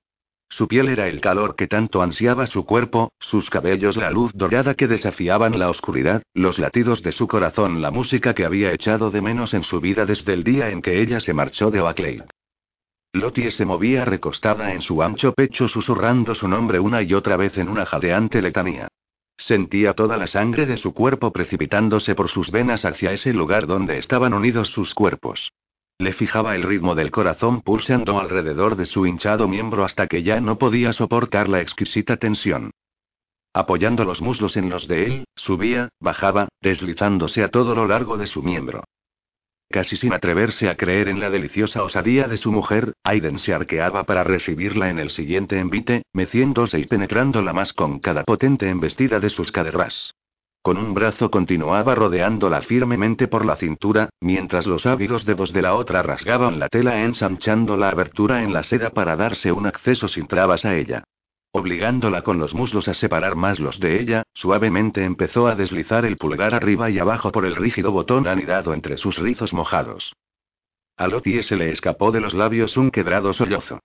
Su piel era el calor que tanto ansiaba su cuerpo, sus cabellos la luz dorada que desafiaban la oscuridad, los latidos de su corazón la música que había echado de menos en su vida desde el día en que ella se marchó de Oakley. Lottie se movía recostada en su ancho pecho susurrando su nombre una y otra vez en una jadeante letanía. Sentía toda la sangre de su cuerpo precipitándose por sus venas hacia ese lugar donde estaban unidos sus cuerpos. Le fijaba el ritmo del corazón pulsando alrededor de su hinchado miembro hasta que ya no podía soportar la exquisita tensión. Apoyando los muslos en los de él, subía, bajaba, deslizándose a todo lo largo de su miembro. Casi sin atreverse a creer en la deliciosa osadía de su mujer, Aiden se arqueaba para recibirla en el siguiente envite, meciéndose y penetrándola más con cada potente embestida de sus caderas. Con un brazo continuaba rodeándola firmemente por la cintura, mientras los ávidos dedos de la otra rasgaban la tela ensanchando la abertura en la seda para darse un acceso sin trabas a ella. Obligándola con los muslos a separar más los de ella, suavemente empezó a deslizar el pulgar arriba y abajo por el rígido botón anidado entre sus rizos mojados. A Lottie se le escapó de los labios un quebrado sollozo.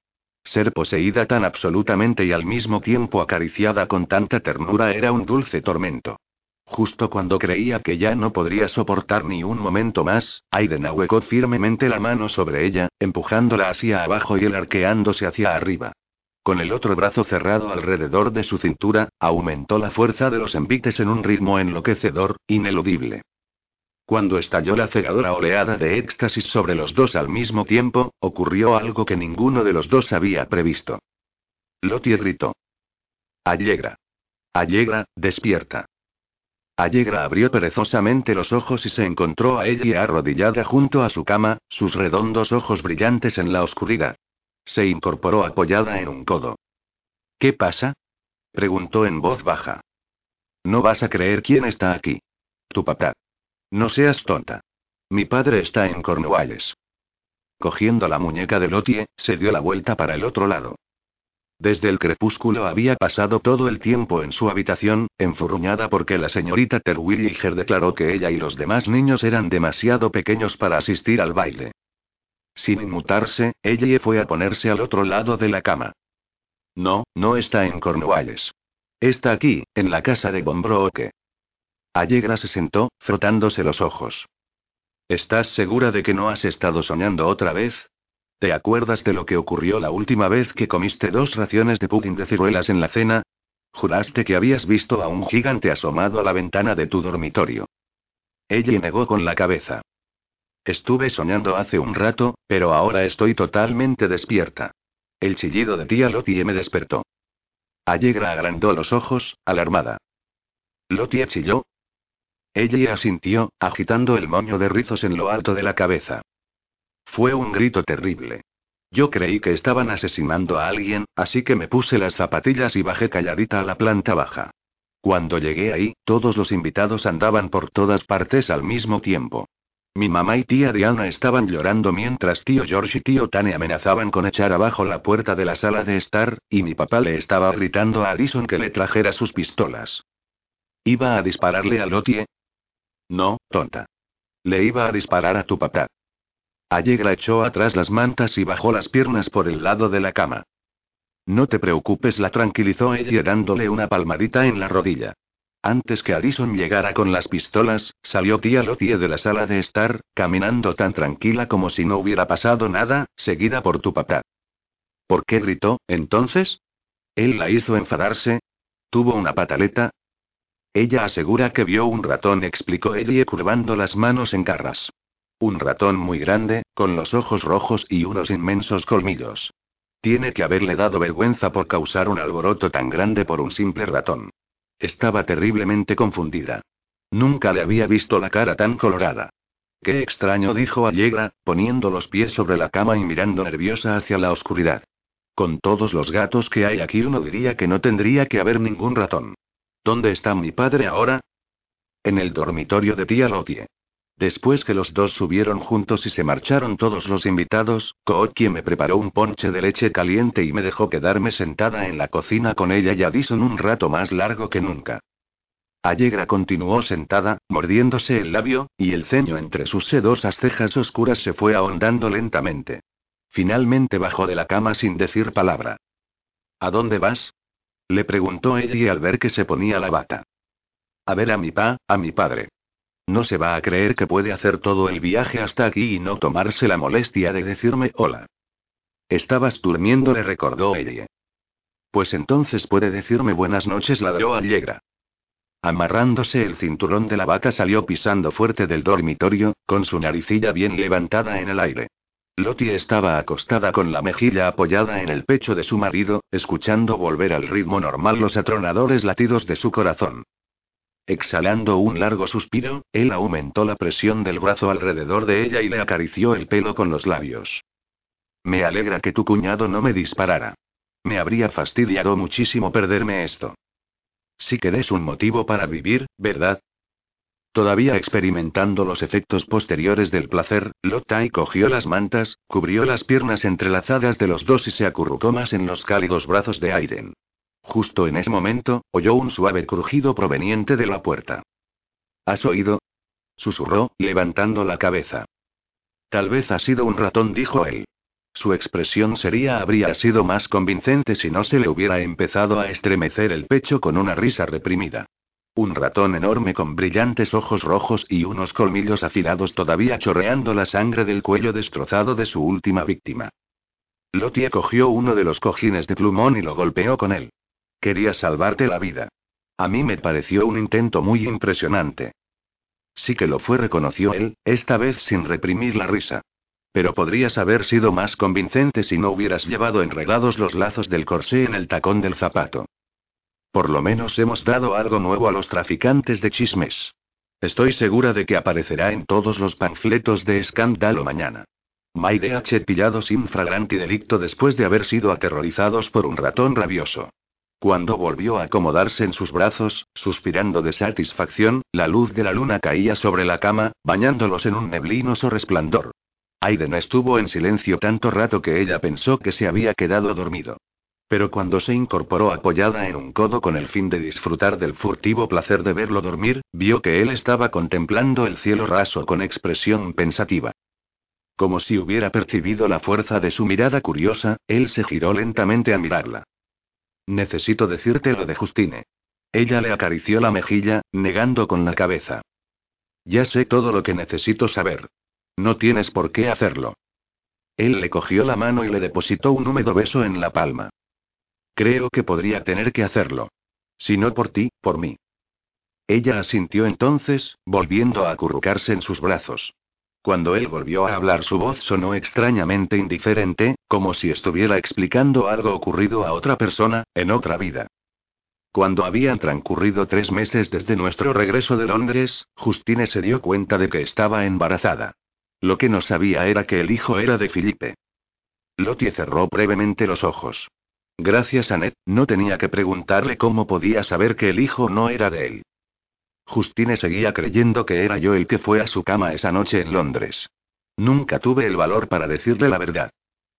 Ser poseída tan absolutamente y al mismo tiempo acariciada con tanta ternura era un dulce tormento. Justo cuando creía que ya no podría soportar ni un momento más, Aiden ahuecó firmemente la mano sobre ella, empujándola hacia abajo y él arqueándose hacia arriba. Con el otro brazo cerrado alrededor de su cintura, aumentó la fuerza de los envites en un ritmo enloquecedor, ineludible. Cuando estalló la cegadora oleada de éxtasis sobre los dos al mismo tiempo, ocurrió algo que ninguno de los dos había previsto. Lottie gritó. Allegra. Allegra, despierta. Allegra abrió perezosamente los ojos y se encontró a ella arrodillada junto a su cama, sus redondos ojos brillantes en la oscuridad. Se incorporó apoyada en un codo. ¿Qué pasa? preguntó en voz baja. No vas a creer quién está aquí. Tu papá. No seas tonta. Mi padre está en Cornualles. Cogiendo la muñeca de Lotie, se dio la vuelta para el otro lado. Desde el crepúsculo había pasado todo el tiempo en su habitación, enfurruñada porque la señorita Terwilliger declaró que ella y los demás niños eran demasiado pequeños para asistir al baile. Sin inmutarse, ella fue a ponerse al otro lado de la cama. No, no está en Cornualles. Está aquí, en la casa de Bombroke. Allegra se sentó, frotándose los ojos. ¿Estás segura de que no has estado soñando otra vez? ¿Te acuerdas de lo que ocurrió la última vez que comiste dos raciones de pudding de ciruelas en la cena? Juraste que habías visto a un gigante asomado a la ventana de tu dormitorio. Ella negó con la cabeza. Estuve soñando hace un rato, pero ahora estoy totalmente despierta. El chillido de tía Lottie me despertó. Allegra agrandó los ojos, alarmada. ¿Lottie chilló? Ella asintió, agitando el moño de rizos en lo alto de la cabeza. Fue un grito terrible. Yo creí que estaban asesinando a alguien, así que me puse las zapatillas y bajé calladita a la planta baja. Cuando llegué ahí, todos los invitados andaban por todas partes al mismo tiempo. Mi mamá y tía Diana estaban llorando mientras tío George y tío Tane amenazaban con echar abajo la puerta de la sala de estar, y mi papá le estaba gritando a Addison que le trajera sus pistolas. ¿Iba a dispararle a Lotie? No, tonta. Le iba a disparar a tu papá. Allegra echó atrás las mantas y bajó las piernas por el lado de la cama. No te preocupes, la tranquilizó ella dándole una palmadita en la rodilla. Antes que Addison llegara con las pistolas, salió tía Lotie de la sala de estar, caminando tan tranquila como si no hubiera pasado nada, seguida por tu papá. ¿Por qué gritó, entonces? ¿Él la hizo enfadarse? ¿Tuvo una pataleta? Ella asegura que vio un ratón, explicó Ellie curvando las manos en garras. Un ratón muy grande, con los ojos rojos y unos inmensos colmillos. Tiene que haberle dado vergüenza por causar un alboroto tan grande por un simple ratón. Estaba terriblemente confundida. Nunca le había visto la cara tan colorada. Qué extraño, dijo Allegra, poniendo los pies sobre la cama y mirando nerviosa hacia la oscuridad. Con todos los gatos que hay aquí uno diría que no tendría que haber ningún ratón. ¿Dónde está mi padre ahora? En el dormitorio de tía Lotie. Después que los dos subieron juntos y se marcharon todos los invitados, quien me preparó un ponche de leche caliente y me dejó quedarme sentada en la cocina con ella y Addison un rato más largo que nunca. Allegra continuó sentada, mordiéndose el labio, y el ceño entre sus sedosas cejas oscuras se fue ahondando lentamente. Finalmente bajó de la cama sin decir palabra. ¿A dónde vas? Le preguntó ella al ver que se ponía la bata. A ver a mi pa, a mi padre. No se va a creer que puede hacer todo el viaje hasta aquí y no tomarse la molestia de decirme hola. Estabas durmiendo, le recordó ella. Pues entonces puede decirme buenas noches, ladró Allegra. Amarrándose el cinturón de la vaca salió pisando fuerte del dormitorio, con su naricilla bien levantada en el aire. Lottie estaba acostada con la mejilla apoyada en el pecho de su marido, escuchando volver al ritmo normal los atronadores latidos de su corazón. Exhalando un largo suspiro, él aumentó la presión del brazo alrededor de ella y le acarició el pelo con los labios. Me alegra que tu cuñado no me disparara. Me habría fastidiado muchísimo perderme esto. Sí que un motivo para vivir, ¿verdad? Todavía experimentando los efectos posteriores del placer, Lotai cogió las mantas, cubrió las piernas entrelazadas de los dos y se acurrucó más en los cálidos brazos de Aiden. Justo en ese momento, oyó un suave crujido proveniente de la puerta. ¿Has oído? susurró, levantando la cabeza. Tal vez ha sido un ratón, dijo él. Su expresión sería habría sido más convincente si no se le hubiera empezado a estremecer el pecho con una risa reprimida. Un ratón enorme con brillantes ojos rojos y unos colmillos afilados todavía chorreando la sangre del cuello destrozado de su última víctima. Lotie cogió uno de los cojines de plumón y lo golpeó con él. Quería salvarte la vida. A mí me pareció un intento muy impresionante. Sí que lo fue, reconoció él, esta vez sin reprimir la risa. Pero podrías haber sido más convincente si no hubieras llevado enredados los lazos del corsé en el tacón del zapato. Por lo menos hemos dado algo nuevo a los traficantes de chismes. Estoy segura de que aparecerá en todos los panfletos de escándalo mañana. Maide H. pillado sin fragranti delicto después de haber sido aterrorizados por un ratón rabioso. Cuando volvió a acomodarse en sus brazos, suspirando de satisfacción, la luz de la luna caía sobre la cama, bañándolos en un neblinoso resplandor. Aiden estuvo en silencio tanto rato que ella pensó que se había quedado dormido. Pero cuando se incorporó apoyada en un codo con el fin de disfrutar del furtivo placer de verlo dormir, vio que él estaba contemplando el cielo raso con expresión pensativa. Como si hubiera percibido la fuerza de su mirada curiosa, él se giró lentamente a mirarla. Necesito decirte lo de Justine. Ella le acarició la mejilla, negando con la cabeza. Ya sé todo lo que necesito saber. No tienes por qué hacerlo. Él le cogió la mano y le depositó un húmedo beso en la palma. Creo que podría tener que hacerlo. Si no por ti, por mí. Ella asintió entonces, volviendo a acurrucarse en sus brazos. Cuando él volvió a hablar su voz sonó extrañamente indiferente, como si estuviera explicando algo ocurrido a otra persona, en otra vida. Cuando habían transcurrido tres meses desde nuestro regreso de Londres, Justine se dio cuenta de que estaba embarazada. Lo que no sabía era que el hijo era de Felipe. Lottie cerró brevemente los ojos. Gracias a Ned, no tenía que preguntarle cómo podía saber que el hijo no era de él. Justine seguía creyendo que era yo el que fue a su cama esa noche en Londres. Nunca tuve el valor para decirle la verdad.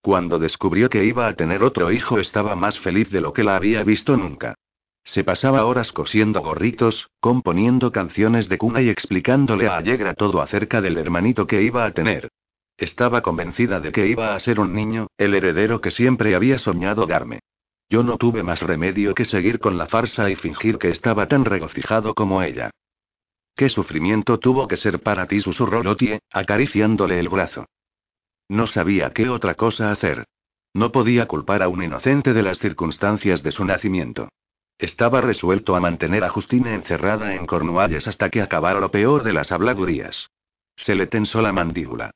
Cuando descubrió que iba a tener otro hijo estaba más feliz de lo que la había visto nunca. Se pasaba horas cosiendo gorritos, componiendo canciones de cuna y explicándole a Allegra todo acerca del hermanito que iba a tener. Estaba convencida de que iba a ser un niño, el heredero que siempre había soñado darme. Yo no tuve más remedio que seguir con la farsa y fingir que estaba tan regocijado como ella. ¿Qué sufrimiento tuvo que ser para ti? susurró Lotie, acariciándole el brazo. No sabía qué otra cosa hacer. No podía culpar a un inocente de las circunstancias de su nacimiento. Estaba resuelto a mantener a Justine encerrada en Cornualles hasta que acabara lo peor de las habladurías. Se le tensó la mandíbula.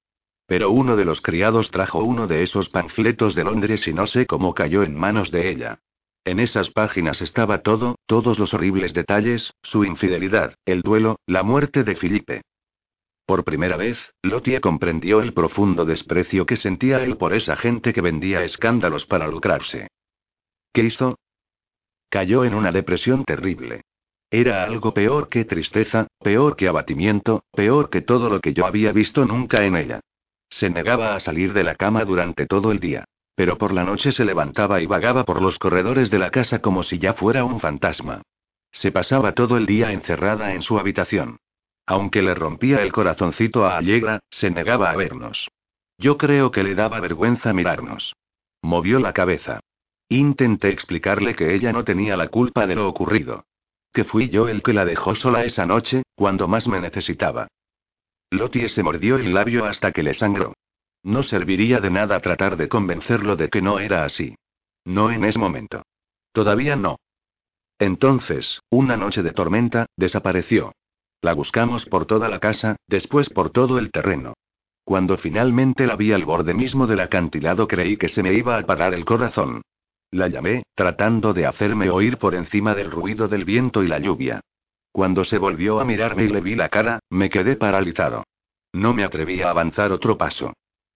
Pero uno de los criados trajo uno de esos panfletos de Londres y no sé cómo cayó en manos de ella. En esas páginas estaba todo, todos los horribles detalles, su infidelidad, el duelo, la muerte de Felipe. Por primera vez, Lotie comprendió el profundo desprecio que sentía él por esa gente que vendía escándalos para lucrarse. ¿Qué hizo? Cayó en una depresión terrible. Era algo peor que tristeza, peor que abatimiento, peor que todo lo que yo había visto nunca en ella. Se negaba a salir de la cama durante todo el día. Pero por la noche se levantaba y vagaba por los corredores de la casa como si ya fuera un fantasma. Se pasaba todo el día encerrada en su habitación. Aunque le rompía el corazoncito a Allegra, se negaba a vernos. Yo creo que le daba vergüenza mirarnos. Movió la cabeza. Intenté explicarle que ella no tenía la culpa de lo ocurrido. Que fui yo el que la dejó sola esa noche, cuando más me necesitaba. Lottie se mordió el labio hasta que le sangró. No serviría de nada tratar de convencerlo de que no era así. No en ese momento. Todavía no. Entonces, una noche de tormenta, desapareció. La buscamos por toda la casa, después por todo el terreno. Cuando finalmente la vi al borde mismo del acantilado creí que se me iba a parar el corazón. La llamé, tratando de hacerme oír por encima del ruido del viento y la lluvia. Cuando se volvió a mirarme y le vi la cara, me quedé paralizado. No me atreví a avanzar otro paso.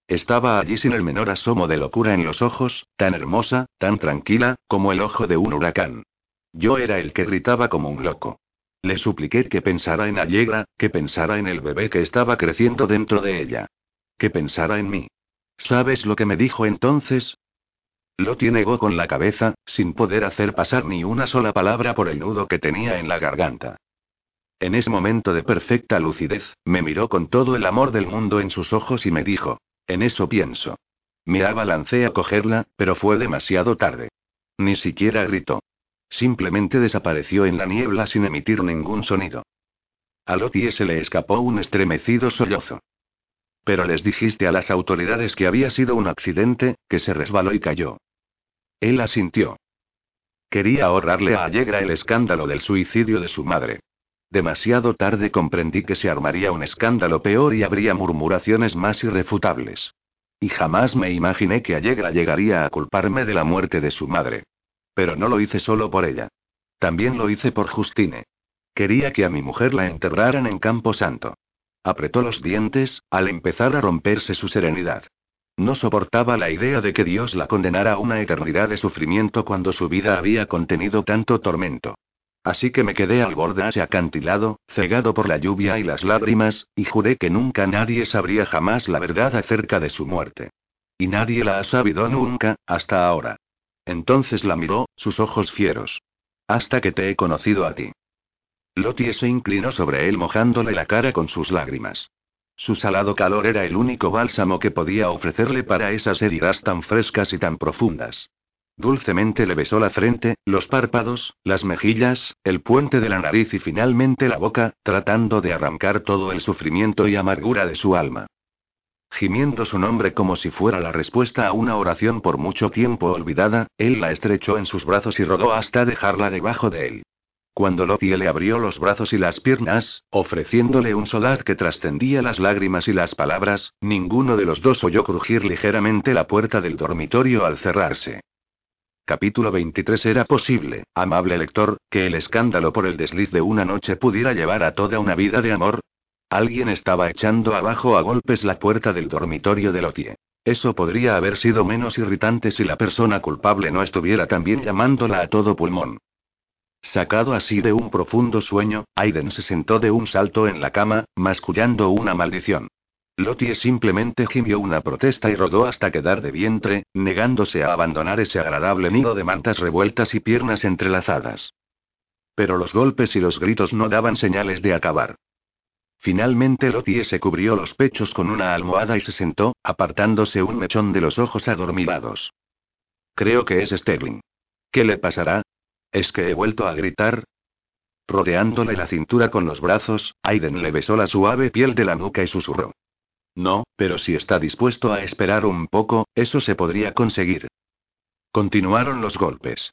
Estaba allí sin el menor asomo de locura en los ojos, tan hermosa, tan tranquila, como el ojo de un huracán. Yo era el que gritaba como un loco. Le supliqué que pensara en Allegra, que pensara en el bebé que estaba creciendo dentro de ella. Que pensara en mí. ¿Sabes lo que me dijo entonces? Loti negó con la cabeza, sin poder hacer pasar ni una sola palabra por el nudo que tenía en la garganta. En ese momento de perfecta lucidez, me miró con todo el amor del mundo en sus ojos y me dijo, en eso pienso. Me abalancé a cogerla, pero fue demasiado tarde. Ni siquiera gritó. Simplemente desapareció en la niebla sin emitir ningún sonido. A Loti se le escapó un estremecido sollozo. Pero les dijiste a las autoridades que había sido un accidente, que se resbaló y cayó. Él asintió. Quería ahorrarle a Allegra el escándalo del suicidio de su madre. Demasiado tarde comprendí que se armaría un escándalo peor y habría murmuraciones más irrefutables. Y jamás me imaginé que Allegra llegaría a culparme de la muerte de su madre. Pero no lo hice solo por ella. También lo hice por Justine. Quería que a mi mujer la enterraran en Campo Santo. Apretó los dientes, al empezar a romperse su serenidad. No soportaba la idea de que Dios la condenara a una eternidad de sufrimiento cuando su vida había contenido tanto tormento. Así que me quedé al borde ese acantilado, cegado por la lluvia y las lágrimas, y juré que nunca nadie sabría jamás la verdad acerca de su muerte. Y nadie la ha sabido nunca, hasta ahora. Entonces la miró, sus ojos fieros. Hasta que te he conocido a ti. Lottie se inclinó sobre él mojándole la cara con sus lágrimas. Su salado calor era el único bálsamo que podía ofrecerle para esas heridas tan frescas y tan profundas. Dulcemente le besó la frente, los párpados, las mejillas, el puente de la nariz y finalmente la boca, tratando de arrancar todo el sufrimiento y amargura de su alma. Gimiendo su nombre como si fuera la respuesta a una oración por mucho tiempo olvidada, él la estrechó en sus brazos y rodó hasta dejarla debajo de él. Cuando Lottie le abrió los brazos y las piernas, ofreciéndole un solaz que trascendía las lágrimas y las palabras, ninguno de los dos oyó crujir ligeramente la puerta del dormitorio al cerrarse. Capítulo 23 Era posible, amable lector, que el escándalo por el desliz de una noche pudiera llevar a toda una vida de amor. Alguien estaba echando abajo a golpes la puerta del dormitorio de Lotie. Eso podría haber sido menos irritante si la persona culpable no estuviera también llamándola a todo pulmón. Sacado así de un profundo sueño, Aiden se sentó de un salto en la cama, mascullando una maldición. Lottie simplemente gimió una protesta y rodó hasta quedar de vientre, negándose a abandonar ese agradable nido de mantas revueltas y piernas entrelazadas. Pero los golpes y los gritos no daban señales de acabar. Finalmente Lottie se cubrió los pechos con una almohada y se sentó, apartándose un mechón de los ojos adormilados. Creo que es Sterling. ¿Qué le pasará? ¿Es que he vuelto a gritar? Rodeándole la cintura con los brazos, Aiden le besó la suave piel de la nuca y susurró. No, pero si está dispuesto a esperar un poco, eso se podría conseguir. Continuaron los golpes.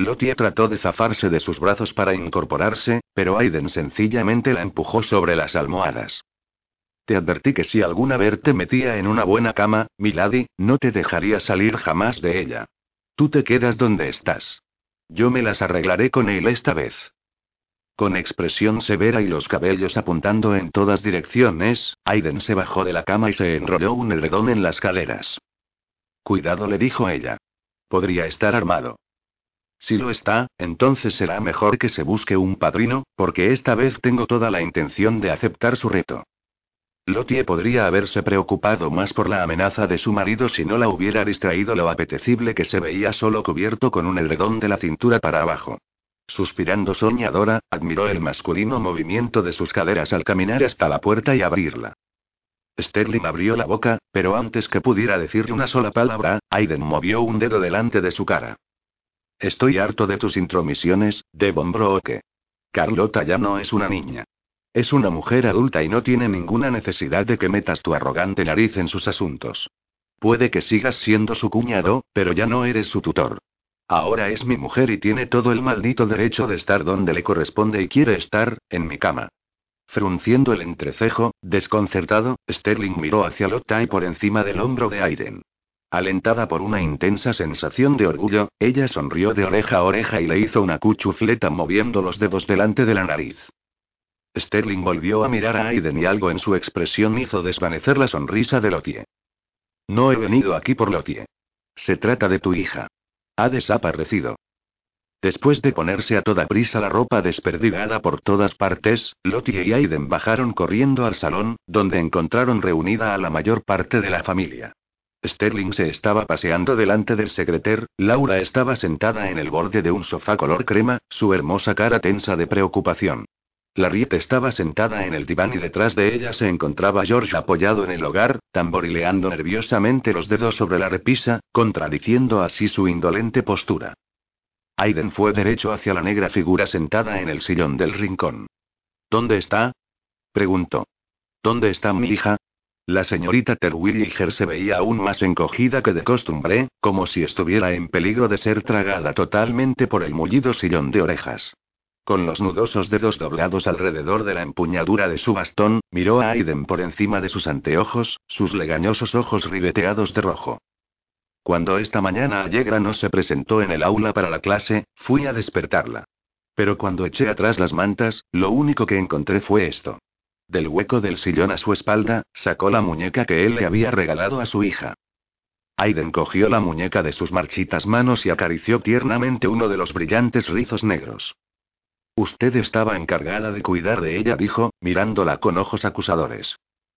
Lottie trató de zafarse de sus brazos para incorporarse, pero Aiden sencillamente la empujó sobre las almohadas. Te advertí que si alguna vez te metía en una buena cama, Milady, no te dejaría salir jamás de ella. Tú te quedas donde estás. Yo me las arreglaré con él esta vez. Con expresión severa y los cabellos apuntando en todas direcciones, Aiden se bajó de la cama y se enrolló un edredón en las caderas. Cuidado, le dijo ella. Podría estar armado. Si lo está, entonces será mejor que se busque un padrino, porque esta vez tengo toda la intención de aceptar su reto. Lottie podría haberse preocupado más por la amenaza de su marido si no la hubiera distraído lo apetecible que se veía solo cubierto con un edredón de la cintura para abajo. Suspirando soñadora, admiró el masculino movimiento de sus caderas al caminar hasta la puerta y abrirla. Sterling abrió la boca, pero antes que pudiera decirle una sola palabra, Aiden movió un dedo delante de su cara. Estoy harto de tus intromisiones, Devon Brooke. Carlota ya no es una niña. Es una mujer adulta y no tiene ninguna necesidad de que metas tu arrogante nariz en sus asuntos. Puede que sigas siendo su cuñado, pero ya no eres su tutor. Ahora es mi mujer y tiene todo el maldito derecho de estar donde le corresponde y quiere estar, en mi cama. Frunciendo el entrecejo, desconcertado, Sterling miró hacia Lotta y por encima del hombro de Aiden. Alentada por una intensa sensación de orgullo, ella sonrió de oreja a oreja y le hizo una cuchufleta moviendo los dedos delante de la nariz. Sterling volvió a mirar a Aiden y algo en su expresión hizo desvanecer la sonrisa de Lotie. No he venido aquí por Lotie. Se trata de tu hija. Ha desaparecido. Después de ponerse a toda prisa la ropa desperdigada por todas partes, Lottie y Aiden bajaron corriendo al salón, donde encontraron reunida a la mayor parte de la familia. Sterling se estaba paseando delante del secreter, Laura estaba sentada en el borde de un sofá color crema, su hermosa cara tensa de preocupación. Larriet estaba sentada en el diván y detrás de ella se encontraba George apoyado en el hogar, tamborileando nerviosamente los dedos sobre la repisa, contradiciendo así su indolente postura. Aiden fue derecho hacia la negra figura sentada en el sillón del rincón. ¿Dónde está? preguntó. ¿Dónde está mi hija? La señorita Terwilliger se veía aún más encogida que de costumbre, como si estuviera en peligro de ser tragada totalmente por el mullido sillón de orejas. Con los nudosos dedos doblados alrededor de la empuñadura de su bastón, miró a Aiden por encima de sus anteojos, sus legañosos ojos ribeteados de rojo. Cuando esta mañana Allegra no se presentó en el aula para la clase, fui a despertarla. Pero cuando eché atrás las mantas, lo único que encontré fue esto. Del hueco del sillón a su espalda, sacó la muñeca que él le había regalado a su hija. Aiden cogió la muñeca de sus marchitas manos y acarició tiernamente uno de los brillantes rizos negros. Usted estaba encargada de cuidar de ella, dijo, mirándola con ojos acusadores.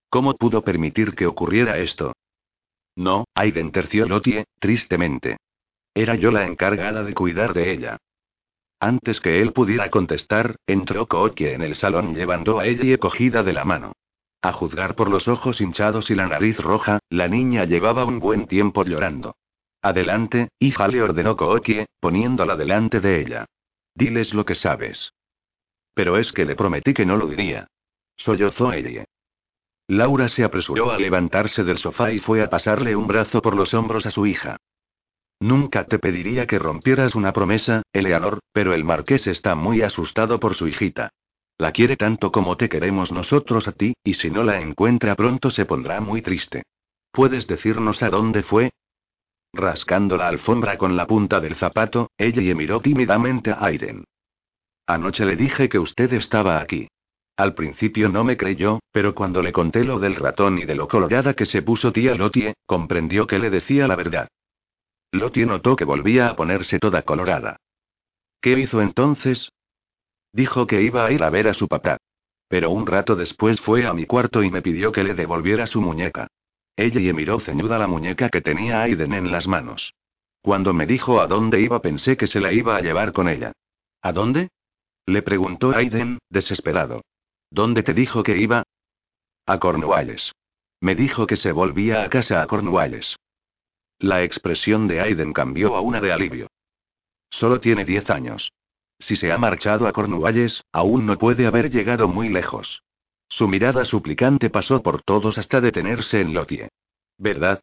¿Cómo pudo permitir que ocurriera esto? No, Aiden terció Lotie, tristemente. Era yo la encargada de cuidar de ella. Antes que él pudiera contestar, entró Kookie en el salón llevando a ella cogida de la mano. A juzgar por los ojos hinchados y la nariz roja, la niña llevaba un buen tiempo llorando. Adelante, hija, le ordenó Kookie, poniéndola delante de ella. Diles lo que sabes. Pero es que le prometí que no lo diría. Sollozó ella. Laura se apresuró a levantarse del sofá y fue a pasarle un brazo por los hombros a su hija. Nunca te pediría que rompieras una promesa, Eleanor, pero el marqués está muy asustado por su hijita. La quiere tanto como te queremos nosotros a ti, y si no la encuentra pronto se pondrá muy triste. ¿Puedes decirnos a dónde fue? Rascando la alfombra con la punta del zapato, ella miró tímidamente a Aiden. Anoche le dije que usted estaba aquí. Al principio no me creyó, pero cuando le conté lo del ratón y de lo colorada que se puso tía Lotie, comprendió que le decía la verdad. Lotie notó que volvía a ponerse toda colorada. ¿Qué hizo entonces? Dijo que iba a ir a ver a su papá. Pero un rato después fue a mi cuarto y me pidió que le devolviera su muñeca. Ella y miró ceñuda la muñeca que tenía Aiden en las manos. Cuando me dijo a dónde iba pensé que se la iba a llevar con ella. ¿A dónde? Le preguntó Aiden, desesperado. ¿Dónde te dijo que iba? A Cornwallis. Me dijo que se volvía a casa a Cornwallis. La expresión de Aiden cambió a una de alivio. Solo tiene diez años. Si se ha marchado a Cornualles, aún no puede haber llegado muy lejos. Su mirada suplicante pasó por todos hasta detenerse en Lotie. ¿Verdad?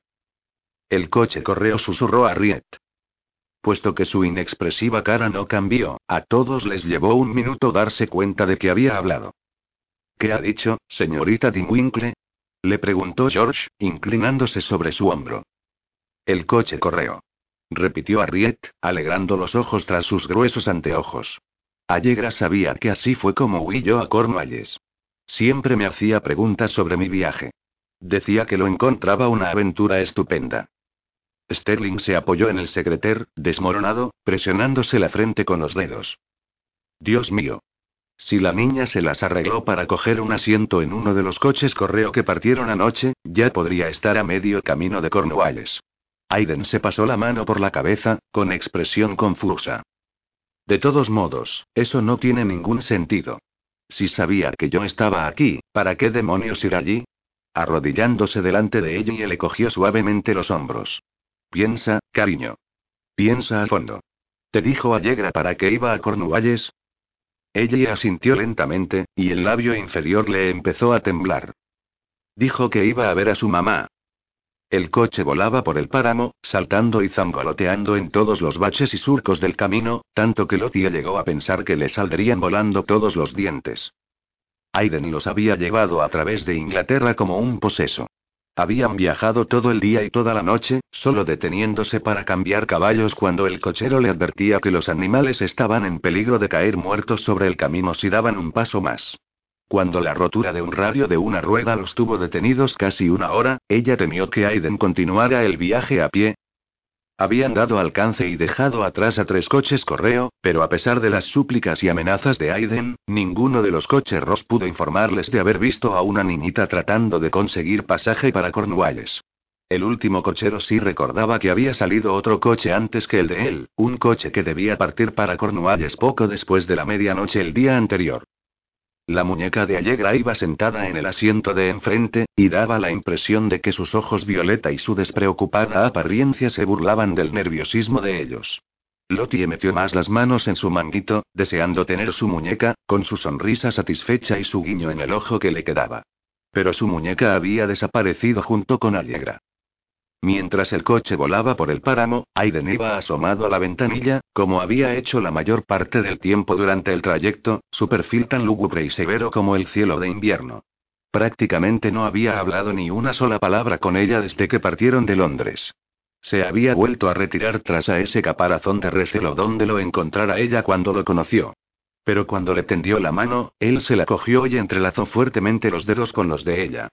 El coche correo susurró a Riet. Puesto que su inexpresiva cara no cambió, a todos les llevó un minuto darse cuenta de que había hablado. ¿Qué ha dicho, señorita Dimwinkle? Le preguntó George, inclinándose sobre su hombro. El coche correo repitió Arriet, alegrando los ojos tras sus gruesos anteojos. Allegra sabía que así fue como huí yo a Cornwallis. Siempre me hacía preguntas sobre mi viaje. Decía que lo encontraba una aventura estupenda. Sterling se apoyó en el secreter, desmoronado, presionándose la frente con los dedos. Dios mío. Si la niña se las arregló para coger un asiento en uno de los coches correo que partieron anoche, ya podría estar a medio camino de Cornwallis. Aiden se pasó la mano por la cabeza, con expresión confusa. De todos modos, eso no tiene ningún sentido. Si sabía que yo estaba aquí, ¿para qué demonios ir allí? Arrodillándose delante de ella y le cogió suavemente los hombros. Piensa, cariño. Piensa a fondo. ¿Te dijo Allegra para qué iba a Cornualles? Ella asintió lentamente, y el labio inferior le empezó a temblar. Dijo que iba a ver a su mamá, el coche volaba por el páramo, saltando y zangoloteando en todos los baches y surcos del camino, tanto que Lotie llegó a pensar que le saldrían volando todos los dientes. Aiden los había llevado a través de Inglaterra como un poseso. Habían viajado todo el día y toda la noche, solo deteniéndose para cambiar caballos cuando el cochero le advertía que los animales estaban en peligro de caer muertos sobre el camino si daban un paso más. Cuando la rotura de un radio de una rueda los tuvo detenidos casi una hora, ella temió que Aiden continuara el viaje a pie. Habían dado alcance y dejado atrás a tres coches correo, pero a pesar de las súplicas y amenazas de Aiden, ninguno de los coches Ross pudo informarles de haber visto a una niñita tratando de conseguir pasaje para Cornwallis. El último cochero sí recordaba que había salido otro coche antes que el de él, un coche que debía partir para Cornwallis poco después de la medianoche el día anterior. La muñeca de Allegra iba sentada en el asiento de enfrente, y daba la impresión de que sus ojos violeta y su despreocupada apariencia se burlaban del nerviosismo de ellos. Lottie metió más las manos en su manguito, deseando tener su muñeca, con su sonrisa satisfecha y su guiño en el ojo que le quedaba. Pero su muñeca había desaparecido junto con Allegra. Mientras el coche volaba por el páramo, Aiden iba asomado a la ventanilla, como había hecho la mayor parte del tiempo durante el trayecto, su perfil tan lúgubre y severo como el cielo de invierno. Prácticamente no había hablado ni una sola palabra con ella desde que partieron de Londres. Se había vuelto a retirar tras a ese caparazón de recelo donde lo encontrara ella cuando lo conoció. Pero cuando le tendió la mano, él se la cogió y entrelazó fuertemente los dedos con los de ella.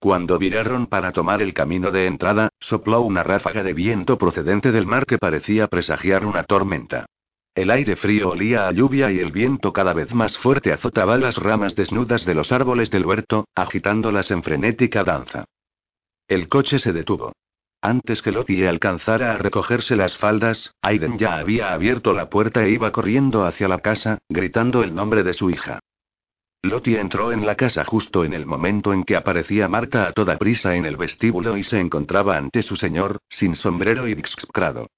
Cuando viraron para tomar el camino de entrada, sopló una ráfaga de viento procedente del mar que parecía presagiar una tormenta. El aire frío olía a lluvia y el viento cada vez más fuerte azotaba las ramas desnudas de los árboles del huerto, agitándolas en frenética danza. El coche se detuvo. Antes que Lottie alcanzara a recogerse las faldas, Aiden ya había abierto la puerta e iba corriendo hacia la casa, gritando el nombre de su hija. Lottie entró en la casa justo en el momento en que aparecía Marta a toda prisa en el vestíbulo y se encontraba ante su señor, sin sombrero y discrado.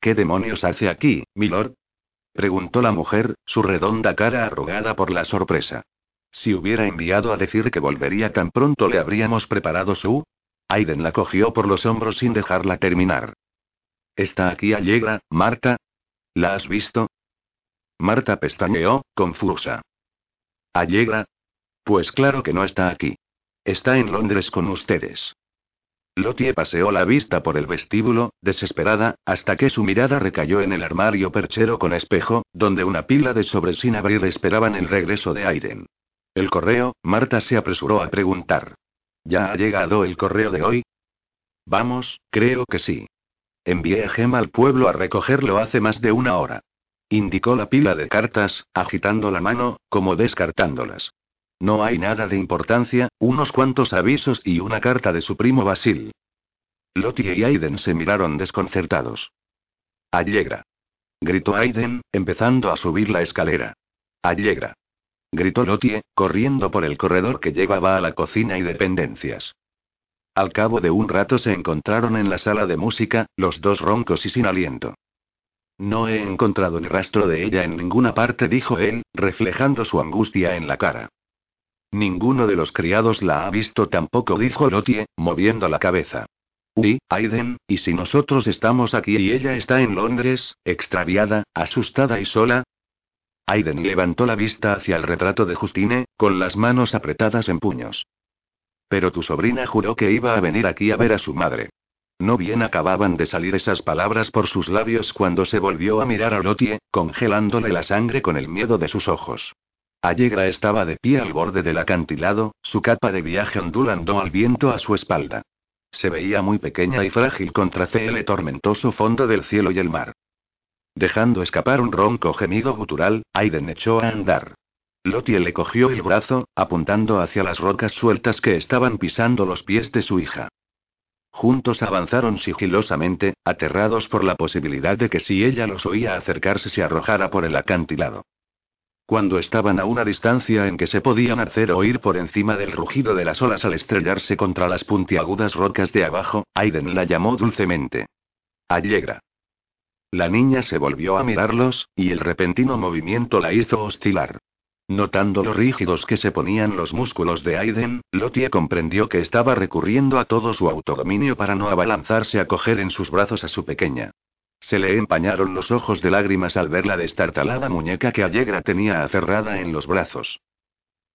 ¿Qué demonios hace aquí, milord? preguntó la mujer, su redonda cara arrugada por la sorpresa. Si hubiera enviado a decir que volvería tan pronto le habríamos preparado su... Aiden la cogió por los hombros sin dejarla terminar. ¿Está aquí Allegra, Marta? ¿La has visto? Marta pestañeó, confusa. ¿Allegra? Pues claro que no está aquí. Está en Londres con ustedes. Lotie paseó la vista por el vestíbulo, desesperada, hasta que su mirada recayó en el armario perchero con espejo, donde una pila de sobres sin abrir esperaban el regreso de Aiden. El correo, Marta se apresuró a preguntar. ¿Ya ha llegado el correo de hoy? Vamos, creo que sí. Envié a Gem al pueblo a recogerlo hace más de una hora. Indicó la pila de cartas, agitando la mano, como descartándolas. No hay nada de importancia, unos cuantos avisos y una carta de su primo Basil. Lottie y Aiden se miraron desconcertados. Allegra. Gritó Aiden, empezando a subir la escalera. Allegra. Gritó Lottie, corriendo por el corredor que llevaba a la cocina y dependencias. Al cabo de un rato se encontraron en la sala de música, los dos roncos y sin aliento. No he encontrado el rastro de ella en ninguna parte, dijo él, reflejando su angustia en la cara. Ninguno de los criados la ha visto tampoco, dijo Lotie, moviendo la cabeza. Uy, Aiden, ¿y si nosotros estamos aquí y ella está en Londres, extraviada, asustada y sola? Aiden levantó la vista hacia el retrato de Justine, con las manos apretadas en puños. Pero tu sobrina juró que iba a venir aquí a ver a su madre. No bien acababan de salir esas palabras por sus labios cuando se volvió a mirar a Lotie, congelándole la sangre con el miedo de sus ojos. Allegra estaba de pie al borde del acantilado, su capa de viaje ondulando al viento a su espalda. Se veía muy pequeña y frágil contra el tormentoso fondo del cielo y el mar. Dejando escapar un ronco gemido gutural, Aiden echó a andar. Lottie le cogió el brazo, apuntando hacia las rocas sueltas que estaban pisando los pies de su hija. Juntos avanzaron sigilosamente, aterrados por la posibilidad de que si ella los oía acercarse se arrojara por el acantilado. Cuando estaban a una distancia en que se podían hacer oír por encima del rugido de las olas al estrellarse contra las puntiagudas rocas de abajo, Aiden la llamó dulcemente. Allegra. La niña se volvió a mirarlos, y el repentino movimiento la hizo oscilar. Notando lo rígidos que se ponían los músculos de Aiden, Lottie comprendió que estaba recurriendo a todo su autodominio para no abalanzarse a coger en sus brazos a su pequeña. Se le empañaron los ojos de lágrimas al ver la destartalada muñeca que Allegra tenía aferrada en los brazos.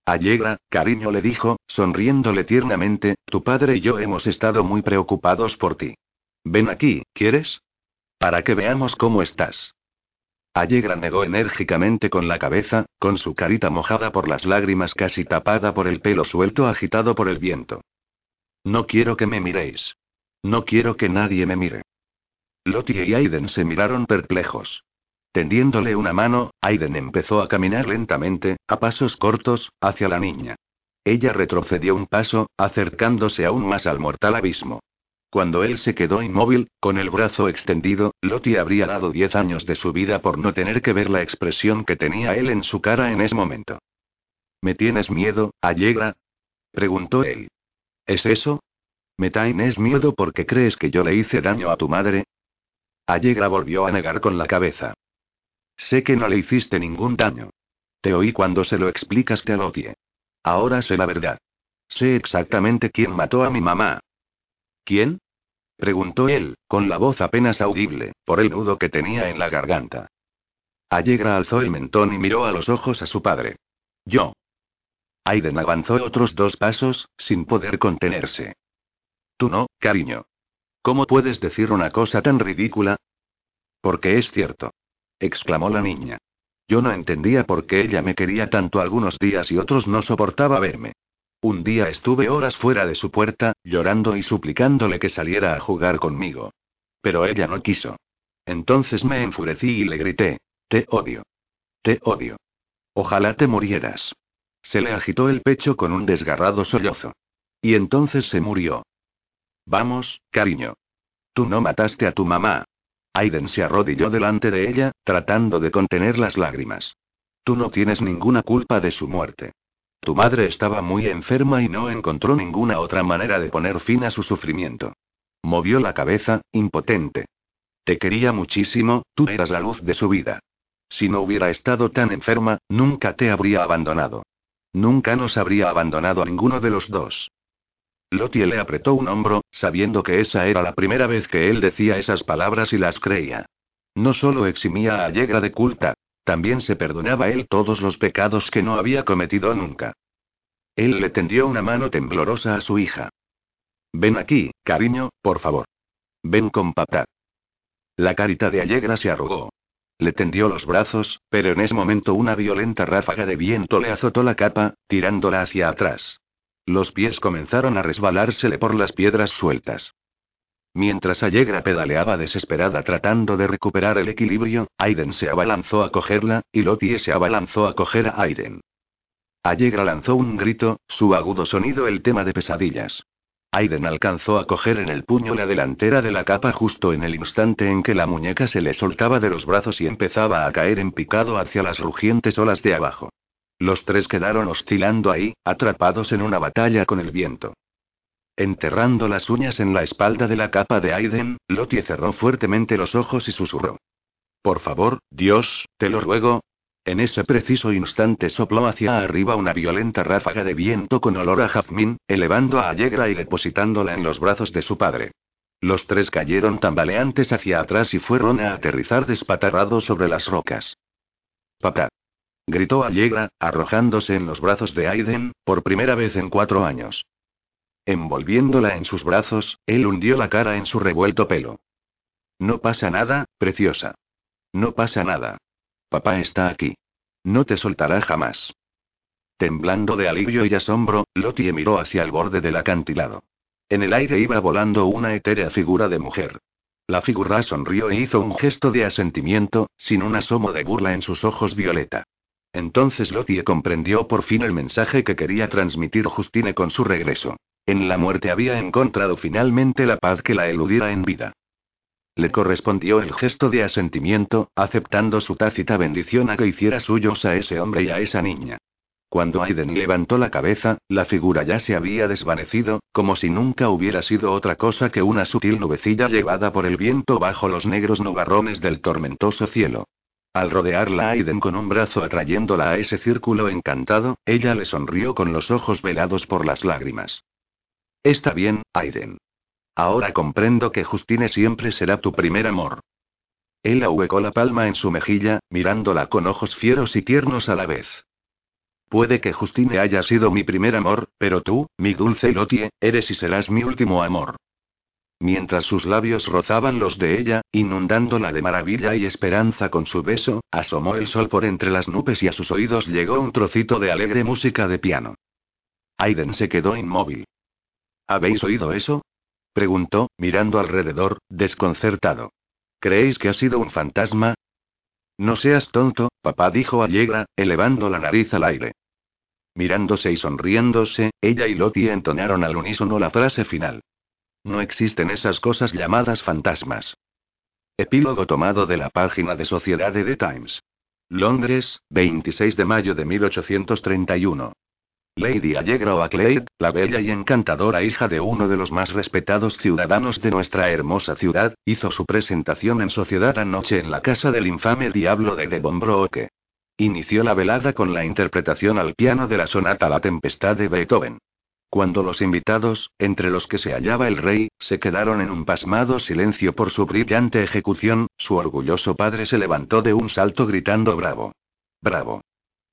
Allegra, cariño le dijo, sonriéndole tiernamente, tu padre y yo hemos estado muy preocupados por ti. Ven aquí, ¿quieres? Para que veamos cómo estás. Allegra negó enérgicamente con la cabeza, con su carita mojada por las lágrimas casi tapada por el pelo suelto agitado por el viento. No quiero que me miréis. No quiero que nadie me mire. Lottie y Aiden se miraron perplejos. Tendiéndole una mano, Aiden empezó a caminar lentamente, a pasos cortos, hacia la niña. Ella retrocedió un paso, acercándose aún más al mortal abismo. Cuando él se quedó inmóvil, con el brazo extendido, Lottie habría dado diez años de su vida por no tener que ver la expresión que tenía él en su cara en ese momento. ¿Me tienes miedo, Allegra? preguntó él. ¿Es eso? ¿Me tienes miedo porque crees que yo le hice daño a tu madre? Allegra volvió a negar con la cabeza. Sé que no le hiciste ningún daño. Te oí cuando se lo explicaste a Lotie. Ahora sé la verdad. Sé exactamente quién mató a mi mamá. ¿Quién? Preguntó él, con la voz apenas audible, por el nudo que tenía en la garganta. Allegra alzó el mentón y miró a los ojos a su padre. Yo. Aiden avanzó otros dos pasos, sin poder contenerse. Tú no, cariño. ¿Cómo puedes decir una cosa tan ridícula? Porque es cierto. exclamó la niña. Yo no entendía por qué ella me quería tanto algunos días y otros no soportaba verme. Un día estuve horas fuera de su puerta, llorando y suplicándole que saliera a jugar conmigo. Pero ella no quiso. Entonces me enfurecí y le grité, Te odio. Te odio. Ojalá te murieras. Se le agitó el pecho con un desgarrado sollozo. Y entonces se murió. Vamos, cariño. Tú no mataste a tu mamá. Aiden se arrodilló delante de ella, tratando de contener las lágrimas. Tú no tienes ninguna culpa de su muerte. Tu madre estaba muy enferma y no encontró ninguna otra manera de poner fin a su sufrimiento. Movió la cabeza, impotente. Te quería muchísimo, tú eras la luz de su vida. Si no hubiera estado tan enferma, nunca te habría abandonado. Nunca nos habría abandonado a ninguno de los dos. Lottie le apretó un hombro, sabiendo que esa era la primera vez que él decía esas palabras y las creía. No solo eximía a Allegra de culta, también se perdonaba él todos los pecados que no había cometido nunca. Él le tendió una mano temblorosa a su hija. Ven aquí, Cariño, por favor. Ven con papá. La carita de Allegra se arrugó. Le tendió los brazos, pero en ese momento una violenta ráfaga de viento le azotó la capa, tirándola hacia atrás. Los pies comenzaron a resbalársele por las piedras sueltas. Mientras Allegra pedaleaba desesperada tratando de recuperar el equilibrio, Aiden se abalanzó a cogerla, y Lottie se abalanzó a coger a Aiden. Allegra lanzó un grito, su agudo sonido el tema de pesadillas. Aiden alcanzó a coger en el puño la delantera de la capa justo en el instante en que la muñeca se le soltaba de los brazos y empezaba a caer en picado hacia las rugientes olas de abajo. Los tres quedaron oscilando ahí, atrapados en una batalla con el viento. Enterrando las uñas en la espalda de la capa de Aiden, Lottie cerró fuertemente los ojos y susurró. Por favor, Dios, te lo ruego. En ese preciso instante sopló hacia arriba una violenta ráfaga de viento con olor a jazmín, elevando a Allegra y depositándola en los brazos de su padre. Los tres cayeron tambaleantes hacia atrás y fueron a aterrizar despatarrados sobre las rocas. Papá gritó Allegra, arrojándose en los brazos de Aiden, por primera vez en cuatro años. Envolviéndola en sus brazos, él hundió la cara en su revuelto pelo. No pasa nada, preciosa. No pasa nada. Papá está aquí. No te soltará jamás. Temblando de alivio y asombro, Lottie miró hacia el borde del acantilado. En el aire iba volando una etérea figura de mujer. La figura sonrió e hizo un gesto de asentimiento, sin un asomo de burla en sus ojos violeta. Entonces Lottie comprendió por fin el mensaje que quería transmitir Justine con su regreso. En la muerte había encontrado finalmente la paz que la eludiera en vida. Le correspondió el gesto de asentimiento, aceptando su tácita bendición a que hiciera suyos a ese hombre y a esa niña. Cuando Aiden levantó la cabeza, la figura ya se había desvanecido, como si nunca hubiera sido otra cosa que una sutil nubecilla llevada por el viento bajo los negros nubarrones del tormentoso cielo. Al rodearla Aiden con un brazo atrayéndola a ese círculo encantado, ella le sonrió con los ojos velados por las lágrimas. Está bien, Aiden. Ahora comprendo que Justine siempre será tu primer amor. Él ahuecó la palma en su mejilla, mirándola con ojos fieros y tiernos a la vez. Puede que Justine haya sido mi primer amor, pero tú, mi dulce Lotie, eres y serás mi último amor. Mientras sus labios rozaban los de ella, inundándola de maravilla y esperanza con su beso, asomó el sol por entre las nubes y a sus oídos llegó un trocito de alegre música de piano. Aiden se quedó inmóvil. ¿Habéis oído eso? preguntó, mirando alrededor, desconcertado. ¿Creéis que ha sido un fantasma? No seas tonto, papá dijo Allegra, elevando la nariz al aire. Mirándose y sonriéndose, ella y Lottie entonaron al unísono la frase final. No existen esas cosas llamadas fantasmas. Epílogo tomado de la página de Sociedad de The Times. Londres, 26 de mayo de 1831. Lady Allegra la bella y encantadora hija de uno de los más respetados ciudadanos de nuestra hermosa ciudad, hizo su presentación en sociedad anoche en la casa del infame diablo de Devonbroke. Inició la velada con la interpretación al piano de la sonata La Tempestad de Beethoven. Cuando los invitados, entre los que se hallaba el rey, se quedaron en un pasmado silencio por su brillante ejecución, su orgulloso padre se levantó de un salto gritando Bravo. Bravo.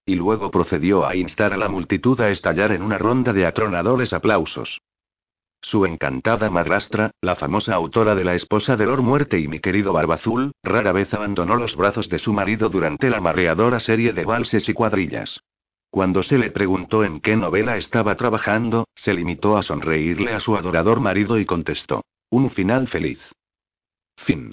Y luego procedió a instar a la multitud a estallar en una ronda de atronadores aplausos. Su encantada madrastra, la famosa autora de La esposa de Lord Muerte y mi querido Barbazul, rara vez abandonó los brazos de su marido durante la mareadora serie de valses y cuadrillas. Cuando se le preguntó en qué novela estaba trabajando, se limitó a sonreírle a su adorador marido y contestó. Un final feliz. Fin.